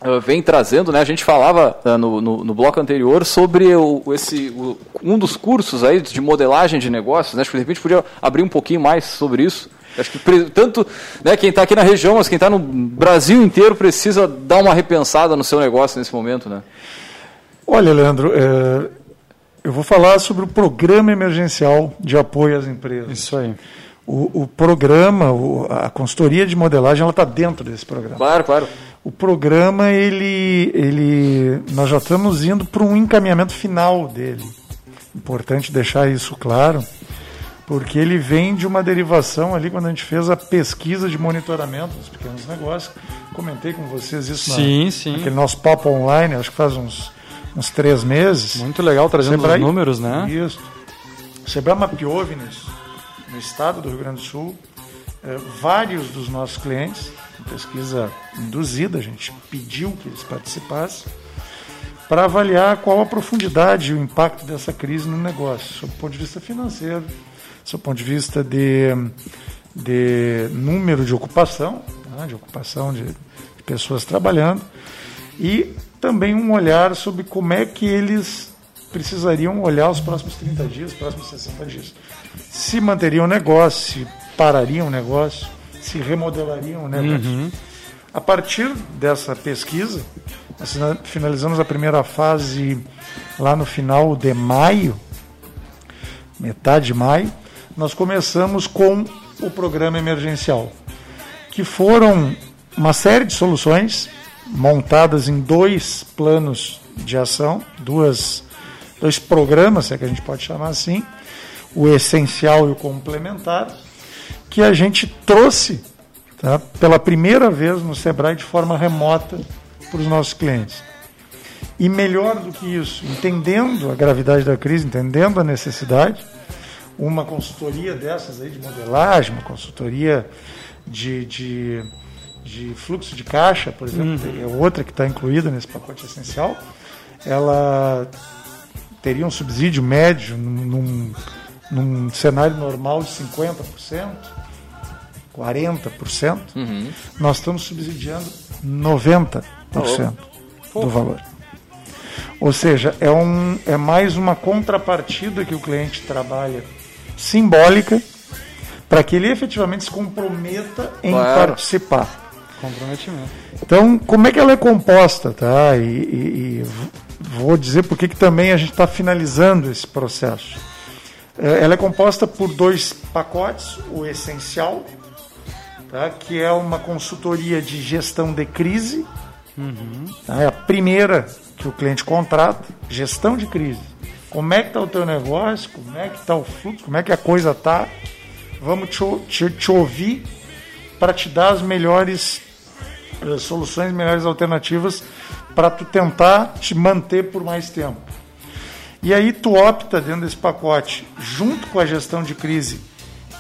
Speaker 1: uh, vem trazendo, né? A gente falava uh, no, no, no, bloco anterior sobre o, esse, o, um dos cursos aí de modelagem de negócios, né? Acho que de repente podia abrir um pouquinho mais sobre isso. Acho que tanto né, quem está aqui na região, mas quem está no Brasil inteiro precisa dar uma repensada no seu negócio nesse momento, né?
Speaker 3: Olha, Leandro, é, eu vou falar sobre o programa emergencial de apoio às empresas.
Speaker 2: Isso aí.
Speaker 3: O, o programa, o, a consultoria de modelagem, ela está dentro desse programa.
Speaker 1: Claro, claro.
Speaker 3: O programa, ele, ele, nós já estamos indo para um encaminhamento final dele. Importante deixar isso claro, porque ele vem de uma derivação ali quando a gente fez a pesquisa de monitoramento dos pequenos negócios. Comentei com vocês isso
Speaker 2: sim,
Speaker 3: na,
Speaker 2: sim.
Speaker 3: naquele nosso papo online, acho que faz uns, uns três meses.
Speaker 2: Muito legal trazendo Sebrae, os números, né?
Speaker 3: Isso. O Sebrae mapeou, Vinícius, no estado do Rio Grande do Sul, eh, vários dos nossos clientes, pesquisa induzida, a gente pediu que eles participassem, para avaliar qual a profundidade e o impacto dessa crise no negócio, sob o ponto de vista financeiro, sob o ponto de vista de, de número de ocupação, né, de ocupação de, de pessoas trabalhando, e também um olhar sobre como é que eles precisariam olhar os próximos 30 dias, os próximos 60 dias. Se manteriam o negócio, se parariam o negócio, se remodelariam o negócio. Uhum. A partir dessa pesquisa, nós finalizamos a primeira fase lá no final de maio, metade de maio, nós começamos com o programa emergencial, que foram uma série de soluções montadas em dois planos de ação, duas, dois programas, se é que a gente pode chamar assim, o essencial e o complementar, que a gente trouxe tá, pela primeira vez no Sebrae de forma remota para os nossos clientes. E melhor do que isso, entendendo a gravidade da crise, entendendo a necessidade, uma consultoria dessas aí de modelagem, uma consultoria de, de, de fluxo de caixa, por exemplo, uhum. é outra que está incluída nesse pacote essencial, ela teria um subsídio médio num, num cenário normal de 50%, 40%, uhum. nós estamos subsidiando 90% oh. do valor. Ou seja, é, um, é mais uma contrapartida que o cliente trabalha simbólica para que ele efetivamente se comprometa em claro. participar.
Speaker 2: Comprometimento.
Speaker 3: Então, como é que ela é composta, tá? E, e, e vou dizer por que também a gente está finalizando esse processo. É, ela é composta por dois pacotes, o essencial, tá? que é uma consultoria de gestão de crise. Uhum. Tá? É a primeira que o cliente contrata, gestão de crise. Como é que está o teu negócio? Como é que está o fluxo? Como é que a coisa está? Vamos te, te, te ouvir para te dar as melhores uh, soluções, melhores alternativas para tu tentar te manter por mais tempo. E aí tu opta dentro desse pacote, junto com a gestão de crise,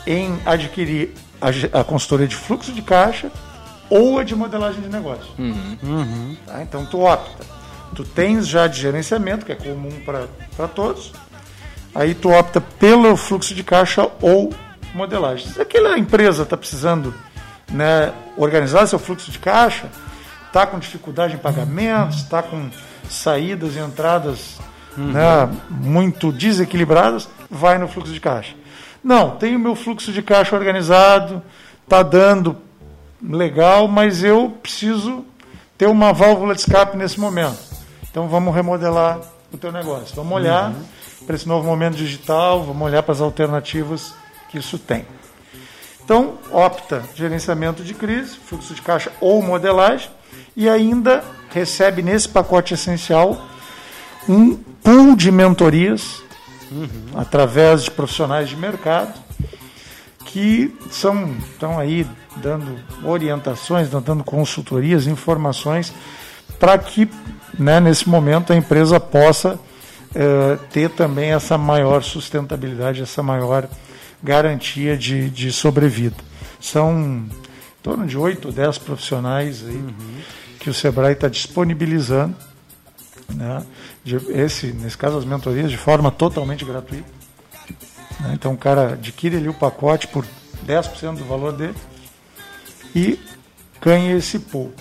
Speaker 3: em adquirir a, a consultoria de fluxo de caixa ou a de modelagem de negócio. Uhum. Uhum. Tá? Então tu opta. Tu tens já de gerenciamento, que é comum para todos. Aí tu opta pelo fluxo de caixa ou modelagem. Se aquela empresa está precisando né, organizar seu fluxo de caixa, está com dificuldade em pagamentos, está com saídas e entradas né, muito desequilibradas, vai no fluxo de caixa. Não, tenho meu fluxo de caixa organizado, está dando legal, mas eu preciso ter uma válvula de escape nesse momento. Então vamos remodelar o teu negócio. Vamos olhar para esse novo momento digital, vamos olhar para as alternativas que isso tem. Então, opta gerenciamento de crise, fluxo de caixa ou modelagem, e ainda recebe nesse pacote essencial um pool de mentorias através de profissionais de mercado que são estão aí dando orientações, dando consultorias, informações para que né, nesse momento a empresa possa eh, ter também essa maior sustentabilidade, essa maior garantia de, de sobrevida. São em torno de 8 ou 10 profissionais aí que o Sebrae está disponibilizando. Né? Esse, nesse caso, as mentorias de forma totalmente gratuita. né? Então o cara adquire ali o pacote por 10% do valor dele e ganha esse pool.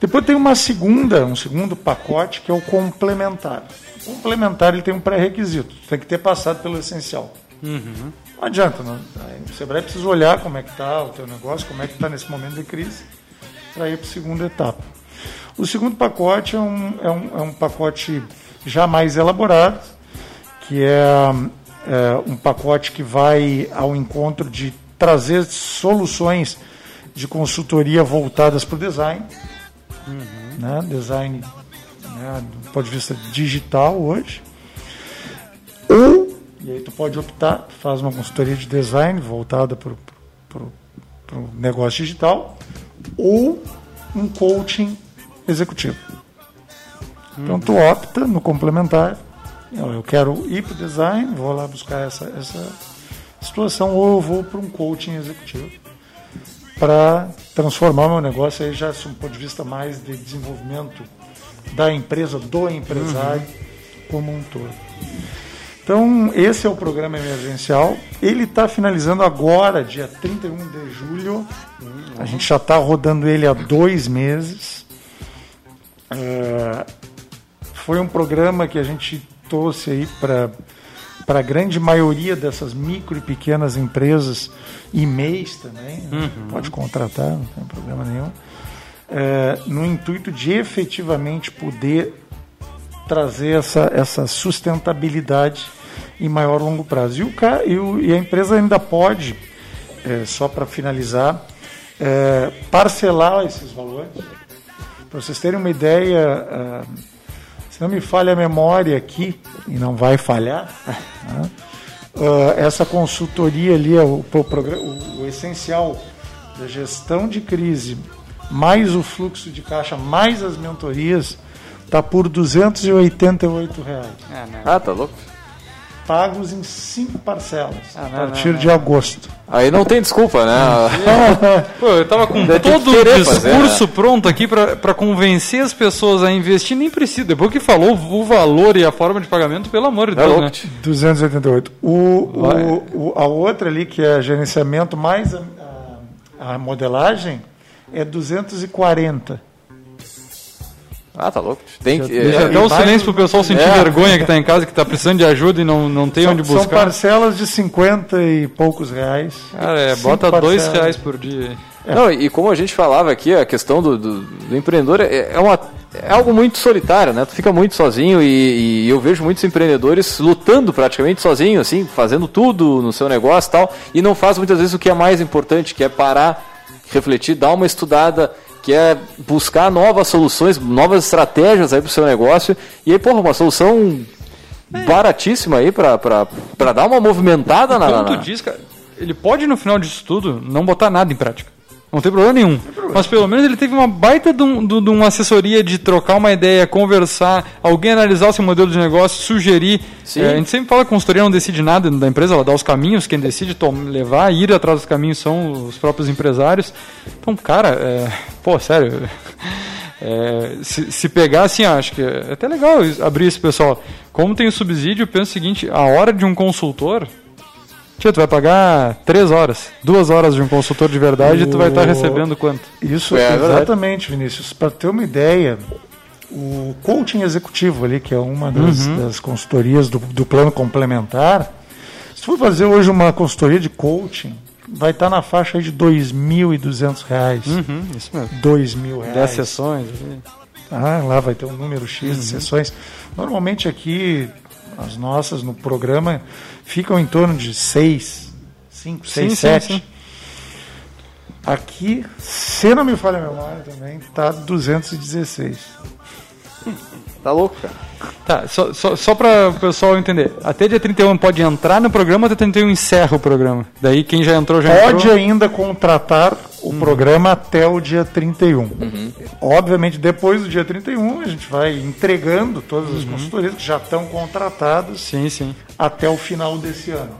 Speaker 3: Depois tem uma segunda, um segundo pacote que é o complementar. O complementar ele tem um pré-requisito, tem que ter passado pelo essencial. Não adianta, não. O Sebrae precisa olhar como é que está o teu negócio, como é que está nesse momento de crise, para ir para a segunda etapa. O segundo pacote é um, é um, é um pacote já mais elaborado, que é, é, um pacote que vai ao encontro de trazer soluções de consultoria voltadas para o design, né? design né? do ponto de vista digital hoje, ou e aí tu pode optar, faz uma consultoria de design voltada para o negócio digital, ou um coaching executivo. Então tu opta no complementar, eu quero ir para o design, vou lá buscar essa, essa situação, ou eu vou para um coaching executivo para transformar meu negócio aí já um ponto de vista mais de desenvolvimento da empresa, do empresário como um todo. Então, esse é o programa emergencial. Ele está finalizando agora, dia 31 de julho. A gente já está rodando ele há dois meses. É, foi um programa que a gente trouxe aí para para a grande maioria dessas micro e pequenas empresas e MEIs também, né? pode contratar, não tem problema nenhum, é, no intuito de efetivamente poder trazer essa, essa sustentabilidade em maior longo prazo. E, o, e, o- e a empresa ainda pode, é, só para finalizar, é, parcelar esses valores. Para vocês terem uma ideia, ah, se não me falha a memória aqui, e não vai falhar, *laughs* né, ah, essa consultoria ali, é o, o, o- o essencial da gestão de crise, mais o fluxo de caixa, mais as mentorias, está por 288 reais.
Speaker 1: Ah, tá louco?
Speaker 3: Pagos em cinco parcelas, a
Speaker 2: não,
Speaker 3: partir
Speaker 2: não, não.
Speaker 3: de agosto.
Speaker 1: Aí não tem desculpa, né? *laughs*
Speaker 2: Pô, eu tava com
Speaker 1: Deve
Speaker 2: todo o
Speaker 1: querer fazer,
Speaker 2: discurso pronto aqui pra convencer as pessoas a investir, nem precisa. Depois que falou o valor e a forma de pagamento, pelo amor de
Speaker 1: É
Speaker 2: Deus,
Speaker 1: louco.
Speaker 2: né?
Speaker 3: 288. O, o, o- a outra ali, que é gerenciamento mais a, a- a modelagem, é 240.
Speaker 1: Ah, tá louco. Tem que.
Speaker 2: Deixa
Speaker 1: é,
Speaker 2: até
Speaker 3: mais
Speaker 2: silêncio
Speaker 3: o-
Speaker 2: pro pessoal sentir
Speaker 1: É.
Speaker 2: vergonha que tá em casa, que tá precisando de ajuda e não, não tem
Speaker 3: São,
Speaker 2: onde
Speaker 3: são
Speaker 2: buscar.
Speaker 3: parcelas de 50 e poucos reais.
Speaker 2: Cara, é, bota dois
Speaker 3: parcelas.
Speaker 2: reais por dia.
Speaker 1: Não, e como a gente falava aqui, a questão do, do, do empreendedor é, é uma, é algo muito solitário, né? Tu fica muito sozinho e, e eu vejo muitos empreendedores lutando praticamente sozinho, assim, fazendo tudo no seu negócio e tal, e não faz muitas vezes o que é mais importante, que é parar, refletir, dar uma estudada, que é buscar novas soluções, novas estratégias aí pro seu negócio. E aí, porra, uma solução baratíssima aí pra, pra, pra dar uma movimentada na,
Speaker 2: Como tu diz, cara, ele pode no final disso tudo não botar nada em prática. Não tem problema nenhum. Mas pelo menos ele teve uma baita de, um- de- de uma assessoria de trocar uma ideia, conversar, alguém analisar o seu modelo de negócio, sugerir.
Speaker 1: Sim.
Speaker 2: É, a gente sempre fala que a consultoria não decide nada da empresa, ela dá os caminhos, quem decide tom- levar, ir atrás dos caminhos são os próprios empresários. Então, cara, é, pô, sério. *laughs* é, se, se pegar assim, acho que é até legal abrir esse pessoal. Como tem o subsídio, eu penso o seguinte: a hora de um consultor Tia, tu vai pagar três horas, duas horas de um consultor de verdade e tu vai estar
Speaker 3: O-
Speaker 2: recebendo quanto?
Speaker 3: Isso,
Speaker 1: É, é
Speaker 3: exatamente, Vinícius. Para ter uma ideia, o coaching executivo ali, que é uma das,
Speaker 2: Uhum.
Speaker 3: das consultorias do, do plano complementar, se for fazer hoje uma consultoria de coaching, vai estar na faixa aí de 2.200 reais.
Speaker 2: Uhum, isso mesmo.
Speaker 3: dois mil reais.
Speaker 2: 10 sessões.
Speaker 3: Ah, lá vai ter um número X
Speaker 2: Uhum.
Speaker 3: de sessões. Normalmente aqui, as nossas no programa ficam em torno de 6, 5, 6,
Speaker 2: Sim, sim,
Speaker 3: 7.
Speaker 2: sim.
Speaker 3: Aqui, se não me falha a memória também, tá 216.
Speaker 1: Tá louco, cara.
Speaker 2: Tá, só, só, só para o pessoal entender. Até dia 31 pode entrar no programa, até 31 encerra o programa. Daí quem já entrou já
Speaker 3: Pode
Speaker 2: entrou.
Speaker 3: ainda contratar o programa até o dia 31. Obviamente, depois do dia 31, a gente vai entregando todas as consultorias que já estão contratadas
Speaker 2: Sim, sim.
Speaker 3: até o final desse ano.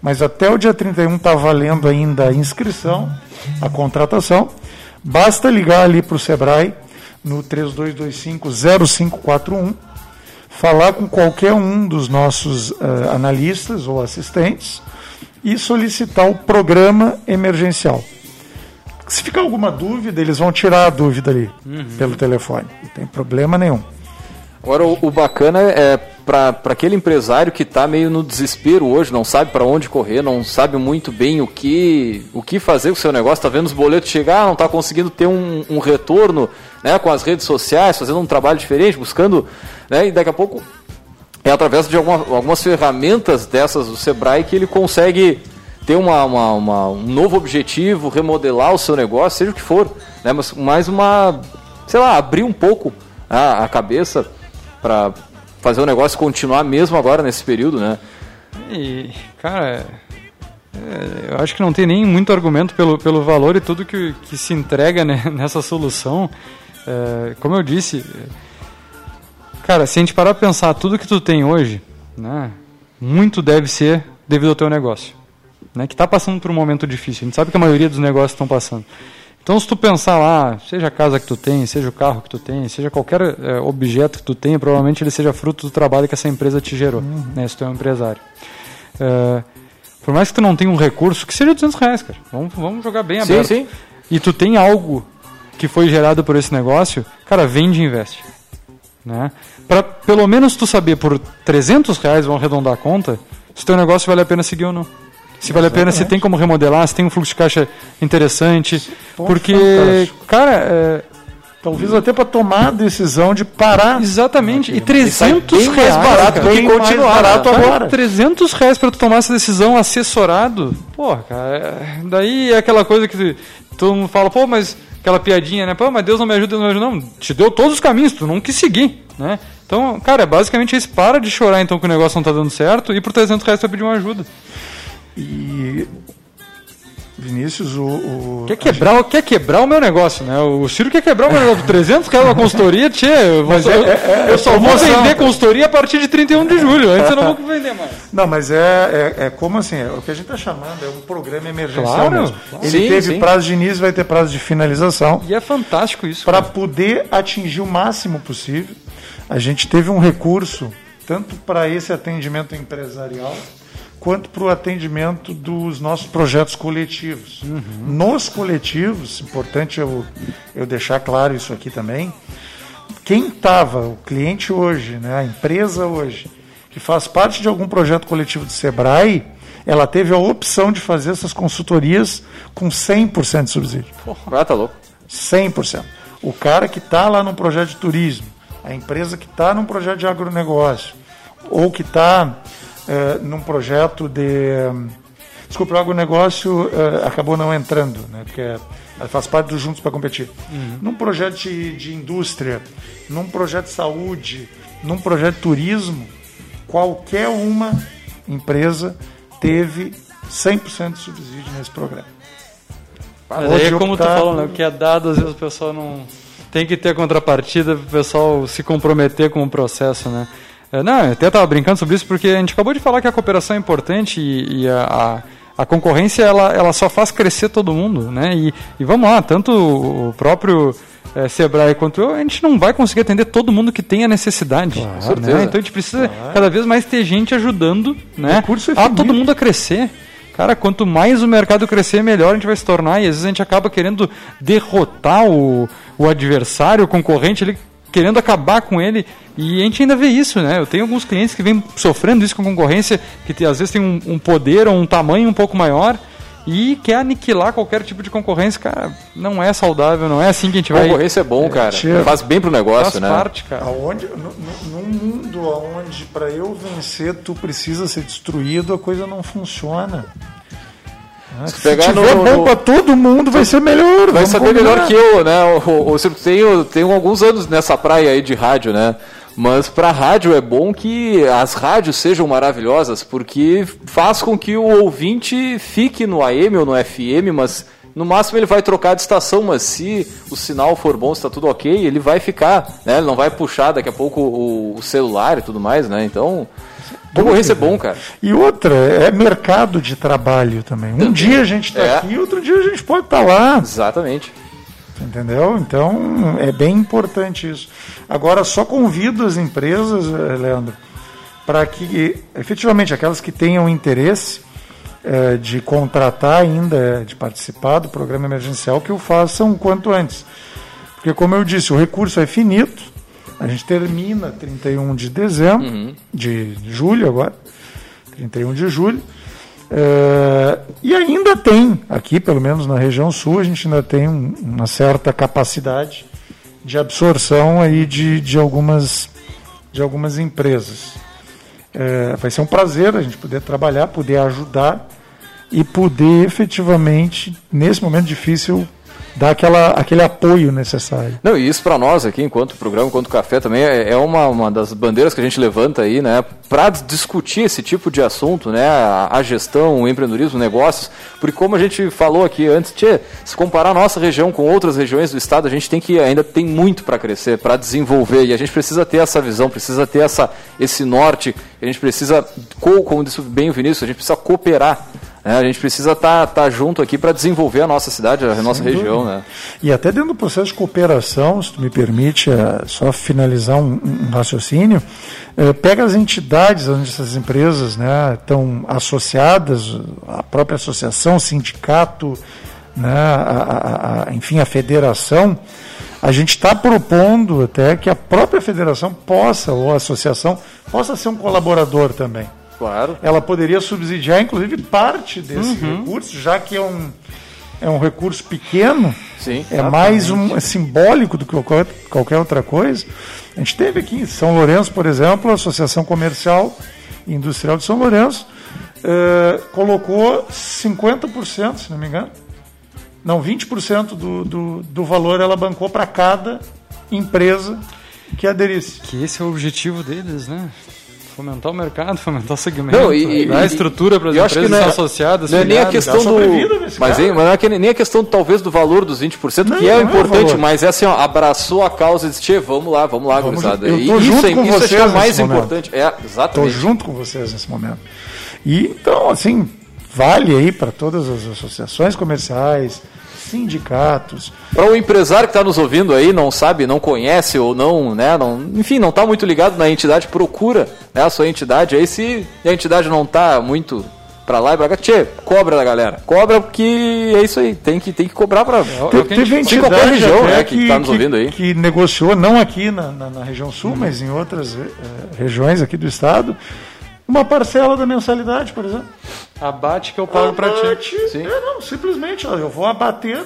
Speaker 3: Mas até o dia 31 está valendo ainda a inscrição, a contratação. Basta ligar ali para o Sebrae no 3225-0541, falar com qualquer um dos nossos eh, analistas ou assistentes e solicitar o programa emergencial. Se ficar alguma dúvida, eles vão tirar a dúvida ali pelo telefone. Não tem problema nenhum.
Speaker 1: Agora, o, o bacana é para aquele empresário que está meio no desespero hoje, não sabe para onde correr, não sabe muito bem o que, o que fazer com o seu negócio, está vendo os boletos chegar, não está conseguindo ter um, um retorno né, com as redes sociais, fazendo um trabalho diferente, buscando, né, e daqui a pouco é através de alguma, algumas ferramentas dessas do Sebrae que ele consegue ter uma, uma- uma- um novo objetivo, remodelar o seu negócio, seja o que for, né? Mas mais uma, sei lá, abrir um pouco a, a cabeça para fazer o negócio continuar mesmo agora nesse período, né?
Speaker 2: E, cara, é, eu acho que não tem nem muito argumento pelo, pelo valor e tudo que, que se entrega né, *laughs* nessa solução. É, como eu disse, cara, se a gente parar pra pensar tudo que tu tem hoje, né, muito deve ser devido ao teu negócio. Né, que está passando por um momento difícil. A gente sabe que a maioria dos negócios estão passando. Então, se tu pensar lá, seja a casa que tu tem, seja o carro que tu tem, seja qualquer é, objeto que tu tenha, provavelmente ele seja fruto do trabalho que essa empresa te gerou, né, se tu é um empresário. É, por mais que tu não tenha um recurso, que seja 200 reais, cara. Vamos, vamos jogar bem
Speaker 1: Sim,
Speaker 2: aberto.
Speaker 1: sim.
Speaker 2: E tu tem algo que foi gerado por esse negócio, cara, vende e investe. Né? Para pelo menos tu saber por 300 reais, vão arredondar a conta, se teu negócio vale a pena seguir ou não. Se vale a pena, se tem como remodelar, se tem um fluxo de caixa interessante.
Speaker 3: Ponto
Speaker 2: Porque,
Speaker 3: fantástico.
Speaker 2: cara, é,
Speaker 3: Talvez até para tomar a decisão de parar.
Speaker 2: exatamente. E
Speaker 3: Naquele-
Speaker 2: 300
Speaker 3: bem mais
Speaker 2: reais,
Speaker 3: barato
Speaker 2: cara.
Speaker 3: do que continuar,
Speaker 2: mais barato
Speaker 3: né?
Speaker 2: agora. 300 reais pra tu tomar essa decisão assessorado. Porra, cara. é- Daí é aquela coisa que todo mundo fala, pô, mas aquela piadinha, né? Pô, mas Deus não me ajuda, Deus não me ajuda. Não, te deu todos os caminhos, tu não quis seguir, né? Então, cara, é basicamente isso. Para de chorar então que o negócio não tá dando certo e por 300 reais tu vai pedir uma ajuda.
Speaker 3: E Vinícius, o, o-
Speaker 2: Quer quebrar, quer quebrar o meu negócio, né? O Ciro quer quebrar o meu negócio. 300 reais uma consultoria, tchê, eu, vou- eu,
Speaker 3: é-
Speaker 2: eu só vou vender consultoria a partir de 31 de julho. Antes eu não vou vender mais.
Speaker 3: Não, mas é, é, é como assim, é, o que a gente está chamando é um programa emergencial
Speaker 2: Claro,
Speaker 3: mesmo.
Speaker 2: claro.
Speaker 3: Ele
Speaker 1: Sim,
Speaker 3: teve
Speaker 1: sim.
Speaker 3: prazo de início, vai ter prazo de finalização.
Speaker 2: E é fantástico isso.
Speaker 3: Para poder atingir o máximo possível, a gente teve um recurso tanto para esse atendimento empresarial quanto para o atendimento dos nossos projetos coletivos. Nos coletivos, importante eu, eu deixar claro isso aqui também, quem estava, o cliente hoje, né, a empresa hoje, que faz parte de algum projeto coletivo do Sebrae, ela teve a opção de fazer essas consultorias com 100% de subsídio.
Speaker 1: Ah, tá louco.
Speaker 3: 100%. O cara que está lá num projeto de turismo, a empresa que está num projeto de agronegócio, ou que está num projeto de. Desculpa, o agronegócio eh, acabou não entrando, né, porque ela faz parte dos Juntos para Competir. Num projeto de, de indústria, num projeto de saúde, num projeto de turismo, qualquer uma empresa teve 100% de subsídio nesse programa.
Speaker 2: Mas aí é como tu falou, né? O que é dado, às vezes o pessoal não. Tem que ter contrapartida para o pessoal se comprometer com o processo, né? É, não, eu até estava brincando sobre isso porque a gente acabou de falar que a cooperação é importante e, e a, a, a concorrência ela, ela só faz crescer todo mundo, né? E, e vamos lá, tanto o próprio é, Sebrae quanto eu, a gente não vai conseguir atender todo mundo que tem a necessidade. né?
Speaker 1: certeza.
Speaker 2: Então a gente precisa cada vez mais ter gente ajudando né?
Speaker 3: É
Speaker 2: a todo mundo a crescer. Cara, quanto mais o mercado crescer, melhor a gente vai se tornar. E às vezes a gente acaba querendo derrotar o, o adversário, o concorrente, ele querendo acabar com ele. E a gente ainda vê isso, né? Eu tenho alguns clientes que vêm sofrendo isso com concorrência, que tem- às vezes tem um, um poder ou um tamanho um pouco maior e quer aniquilar qualquer tipo de concorrência. Cara, não é saudável, não é assim que a gente vai.
Speaker 1: Concorrência é bom, cara.
Speaker 3: tira-
Speaker 1: Faz bem pro negócio,
Speaker 2: Faz
Speaker 1: né?
Speaker 2: parte, cara.
Speaker 3: Aonde, no, no- num mundo onde para eu vencer tu precisa ser destruído, a coisa não funciona. Ah, Se,
Speaker 1: pegar
Speaker 3: tiver
Speaker 1: no-
Speaker 3: bom
Speaker 1: no-
Speaker 3: para todo mundo, vai ser melhor.
Speaker 1: Vai saber
Speaker 3: combinar.
Speaker 1: melhor que eu, né? O, o, tenho, tenho alguns anos nessa praia aí de rádio, né? Mas pra rádio é bom que as rádios sejam maravilhosas, porque faz com que o ouvinte fique no AM ou no FM, mas no máximo ele vai trocar de estação, mas se o sinal for bom, se tá tudo ok, ele vai ficar, né? Ele não vai puxar daqui a pouco o, o celular e tudo mais, né? Então, concorrência é bom, cara.
Speaker 3: E outra, é mercado de trabalho também. Um dia a gente está
Speaker 1: É.
Speaker 3: aqui, outro dia a gente pode estar lá.
Speaker 1: Exatamente.
Speaker 3: Entendeu? Então é bem importante isso. Agora, só convido as empresas, eh, Leandro, para que efetivamente aquelas que tenham interesse eh, de contratar ainda, de participar do programa emergencial, que o façam o quanto antes. Porque, como eu disse, o recurso é finito, a gente termina 31 de dezembro, de julho agora, 31 de julho. É, e ainda tem, aqui pelo menos na região sul, a gente ainda tem um- uma certa capacidade de absorção aí de, de, algumas, de algumas empresas. É, vai ser um prazer a gente poder trabalhar, poder ajudar e poder efetivamente, nesse momento difícil, dar aquela, aquele apoio necessário.
Speaker 1: Não, e isso para nós aqui, enquanto programa, enquanto café também, é, é uma, uma das bandeiras que a gente levanta aí, né, para discutir esse tipo de assunto, né, a, a gestão, o empreendedorismo, negócios, porque como a gente falou aqui antes, tchê, se comparar a nossa região com outras regiões do estado, a gente tem que ainda tem muito para crescer, para desenvolver, e a gente precisa ter essa visão, precisa ter essa, esse norte, a gente precisa, co- como disse bem o Vinícius, a gente precisa cooperar. Né, a gente precisa estar junto aqui para desenvolver a nossa cidade, a nossa
Speaker 3: Sem
Speaker 1: região,
Speaker 3: dúvida.
Speaker 1: né?
Speaker 3: E até dentro do processo de cooperação, se tu me permite é, só finalizar um, um raciocínio, é, pega as entidades onde essas empresas né, estão associadas, a própria associação, sindicato, né, a- a- a- enfim, a federação, a gente está propondo até que a própria federação possa, ou a associação, possa ser um colaborador também
Speaker 1: Claro.
Speaker 3: ela poderia subsidiar, inclusive, parte desse recurso, já que é um, é um recurso pequeno,
Speaker 1: Sim,
Speaker 3: é mais um é simbólico do que qualquer, qualquer outra coisa. A gente teve aqui em São Lourenço, por exemplo, a Associação Comercial e Industrial de São Lourenço eh, colocou 50%, se não me engano, não, 20% do, do, do valor ela bancou para cada empresa que aderisse.
Speaker 2: Que esse é o objetivo deles, né? Fomentar o mercado, *laughs* fomentar o segmento,
Speaker 1: Não, e,
Speaker 2: dar
Speaker 1: e-
Speaker 2: estrutura para as empresas
Speaker 1: não é,
Speaker 2: associadas.
Speaker 1: Não é nem a questão do. Mas, hein, mas não é nem a questão, talvez, do valor dos 20%,
Speaker 3: Não,
Speaker 1: que é
Speaker 3: é
Speaker 1: importante,
Speaker 3: valor.
Speaker 1: mas é assim, ó, abraçou a causa e disse, tchê, vamos lá, vamos lá,
Speaker 3: Vamos
Speaker 1: gurizada. E isso,
Speaker 3: junto
Speaker 1: é,
Speaker 3: com
Speaker 1: isso é
Speaker 3: vocês
Speaker 1: o mais
Speaker 3: momento.
Speaker 1: importante. É,
Speaker 3: Estou
Speaker 1: exatamente.
Speaker 3: junto com vocês nesse momento. E então, assim, vale aí para todas as associações comerciais, sindicatos.
Speaker 1: Para o empresário que está nos ouvindo aí, não sabe, não conhece ou não, né, não, enfim, não está muito ligado na entidade, procura né, a sua entidade aí. Se a entidade não está muito para lá e para cá, tchê, cobra da galera. Cobra porque é isso aí, tem que, tem que cobrar para.
Speaker 2: Que a
Speaker 3: Teve
Speaker 1: em qualquer
Speaker 3: entidade
Speaker 1: região, né, que está nos ouvindo aí.
Speaker 3: que negociou, não aqui na, na- na região sul, mas em outras eh, regiões aqui do estado, uma parcela da mensalidade, por exemplo.
Speaker 2: Abate que eu pago para ti.
Speaker 3: Abate. É, não, simplesmente, ó, eu vou abater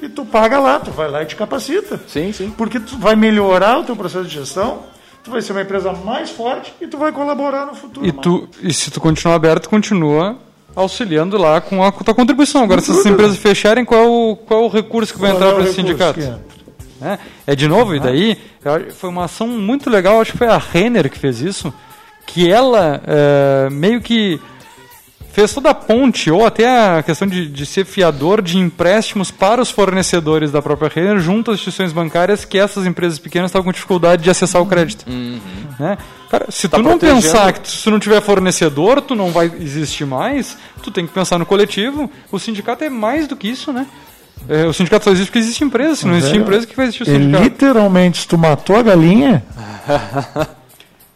Speaker 3: e tu paga lá, tu vai lá e te capacita.
Speaker 1: Sim, sim.
Speaker 3: Porque tu vai melhorar o teu processo de gestão, tu vai ser uma empresa mais forte e tu vai colaborar no futuro.
Speaker 2: E, tu, e se tu continuar aberto, continua auxiliando lá com a, tua contribuição. Agora, se essas empresas fecharem, qual é o, qual é o recurso que vai
Speaker 3: Qual
Speaker 2: entrar
Speaker 3: é
Speaker 2: para esse sindicato? né? É de novo, e daí eu acho- foi uma ação muito legal, acho que foi a Renner que fez isso, que ela é, meio que fez toda a ponte, ou até a questão de, de ser fiador de empréstimos para os fornecedores da própria Renner, junto às instituições bancárias que essas empresas pequenas estavam com dificuldade de acessar o crédito. Né? Cara, se
Speaker 1: Tá
Speaker 2: tu não
Speaker 1: protegendo.
Speaker 2: pensar que tu- se tu não tiver fornecedor, tu não vai existir mais, tu tem que pensar no coletivo. O sindicato é mais do que isso, né? É, o sindicato só existe porque existe empresa. Se não
Speaker 3: é-
Speaker 2: empresa, que vai existir o
Speaker 3: E
Speaker 2: sindicato?
Speaker 3: literalmente, se tu matou a galinha, *laughs*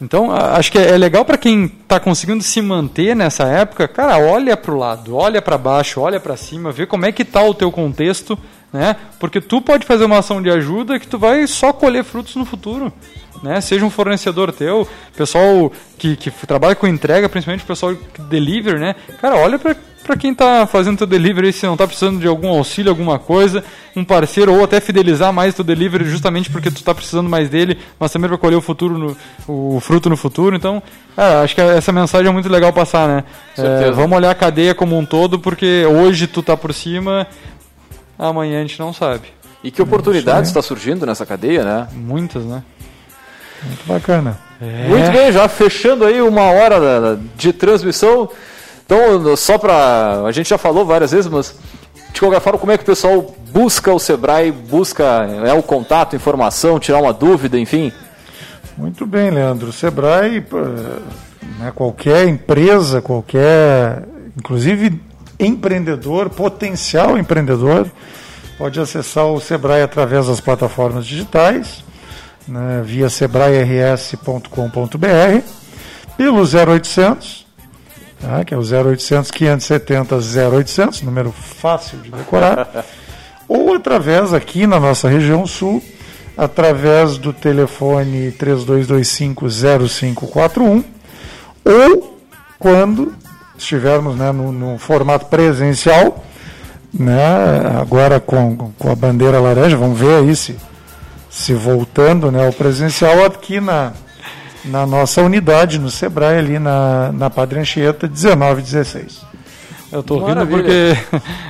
Speaker 2: Então, acho que é legal para quem está conseguindo se manter nessa época, cara, olha para o lado, olha para baixo, olha para cima, vê como é que está o teu contexto, né? Porque tu pode fazer uma ação de ajuda que tu vai só colher frutos no futuro. Né? Seja um fornecedor teu, pessoal que, que trabalha com entrega, principalmente o pessoal que deliver, né? Cara, olha para para quem está fazendo teu delivery, se não está precisando de algum auxílio, alguma coisa, um parceiro ou até fidelizar mais teu delivery justamente porque tu está precisando mais dele, mas também para colher o futuro, no, o fruto no futuro. Então, acho que essa mensagem é muito legal passar, né? É, vamos olhar a cadeia como um todo, porque hoje tu está por cima, amanhã a gente não sabe.
Speaker 1: E que oportunidades está surgindo nessa cadeia, né?
Speaker 2: Muitas, né?
Speaker 3: Muito bacana.
Speaker 1: É. Muito bem, já fechando aí uma hora de transmissão. Então, só para. A gente já falou várias vezes, mas de qualquer forma, como é que o pessoal busca o Sebrae, busca é, o contato, informação, tirar uma dúvida, enfim?
Speaker 3: Muito bem, Leandro. O Sebrae, né, qualquer empresa, qualquer, inclusive empreendedor, potencial empreendedor, pode acessar o Sebrae através das plataformas digitais, né, via sebrae-rs.com.br, pelo 0800 tá? que é o 0800 570 0800, número fácil de decorar, *laughs* ou através aqui na nossa região sul, através do telefone 3225-0541, ou quando estivermos né, no, no, formato presencial, né, agora com, com a bandeira laranja, vamos ver aí se, se voltando né, ao presencial aqui na, na nossa unidade, no Sebrae, ali na, na Padre Anchieta, 1916.
Speaker 2: Eu estou rindo porque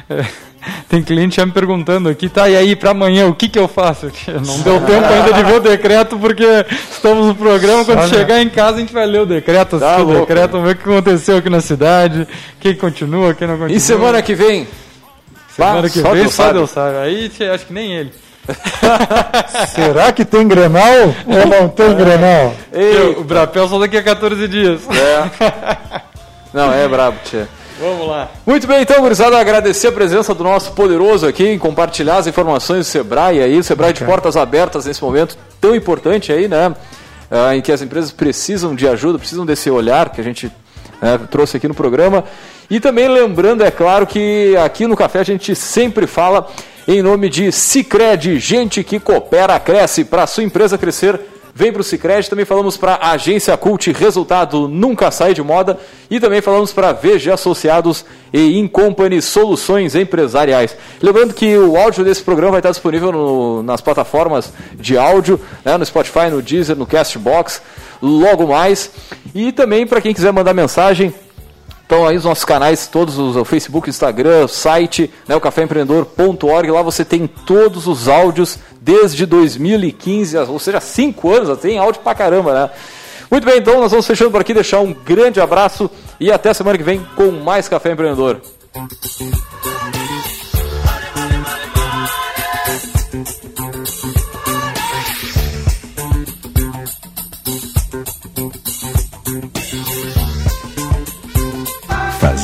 Speaker 2: *laughs* tem cliente já me perguntando aqui, tá, e aí para amanhã o que, que eu faço? Não deu *laughs* tempo ainda de ver o decreto porque estamos no programa, quando chegar em casa a gente vai ler o decreto, tá o decreto, ver o que aconteceu aqui na cidade, quem continua, quem não continua.
Speaker 1: E semana que vem?
Speaker 2: Semana que vem só Deus sabe. Aí acho que nem ele. *laughs*
Speaker 3: Será que tem Grenal ou não tem Grenal?
Speaker 2: Ei, o Brapel só daqui a 14 dias.
Speaker 1: É. Não, é brabo, tia.
Speaker 2: Vamos lá.
Speaker 1: Muito bem, então, gurizada, agradecer a presença do nosso poderoso aqui em compartilhar as informações do Sebrae aí, o Sebrae okay. de portas abertas nesse momento tão importante aí, né? Uh, em que as empresas precisam de ajuda, precisam desse olhar que a gente né, trouxe aqui no programa. E também lembrando, é claro, que aqui no Café a gente sempre fala em nome de Cicred, gente que coopera, cresce. Para sua empresa crescer, vem para o Cicred. Também falamos para a Agência Cult, resultado nunca sai de moda. E também falamos para VG Associados e Incompany Soluções Empresariais. Lembrando que o áudio desse programa vai estar disponível no, nas plataformas de áudio, né, no Spotify, no Deezer, no Castbox, logo mais. E também para quem quiser mandar mensagem, então aí os nossos canais, todos os o Facebook, Instagram, site, né, o caféempreendedor.org, lá você tem todos os áudios desde 2015, ou seja, cinco anos, tem áudio pra caramba, né? Muito bem, então nós vamos fechando por aqui, deixar um grande abraço e até semana que vem com mais Café Empreendedor.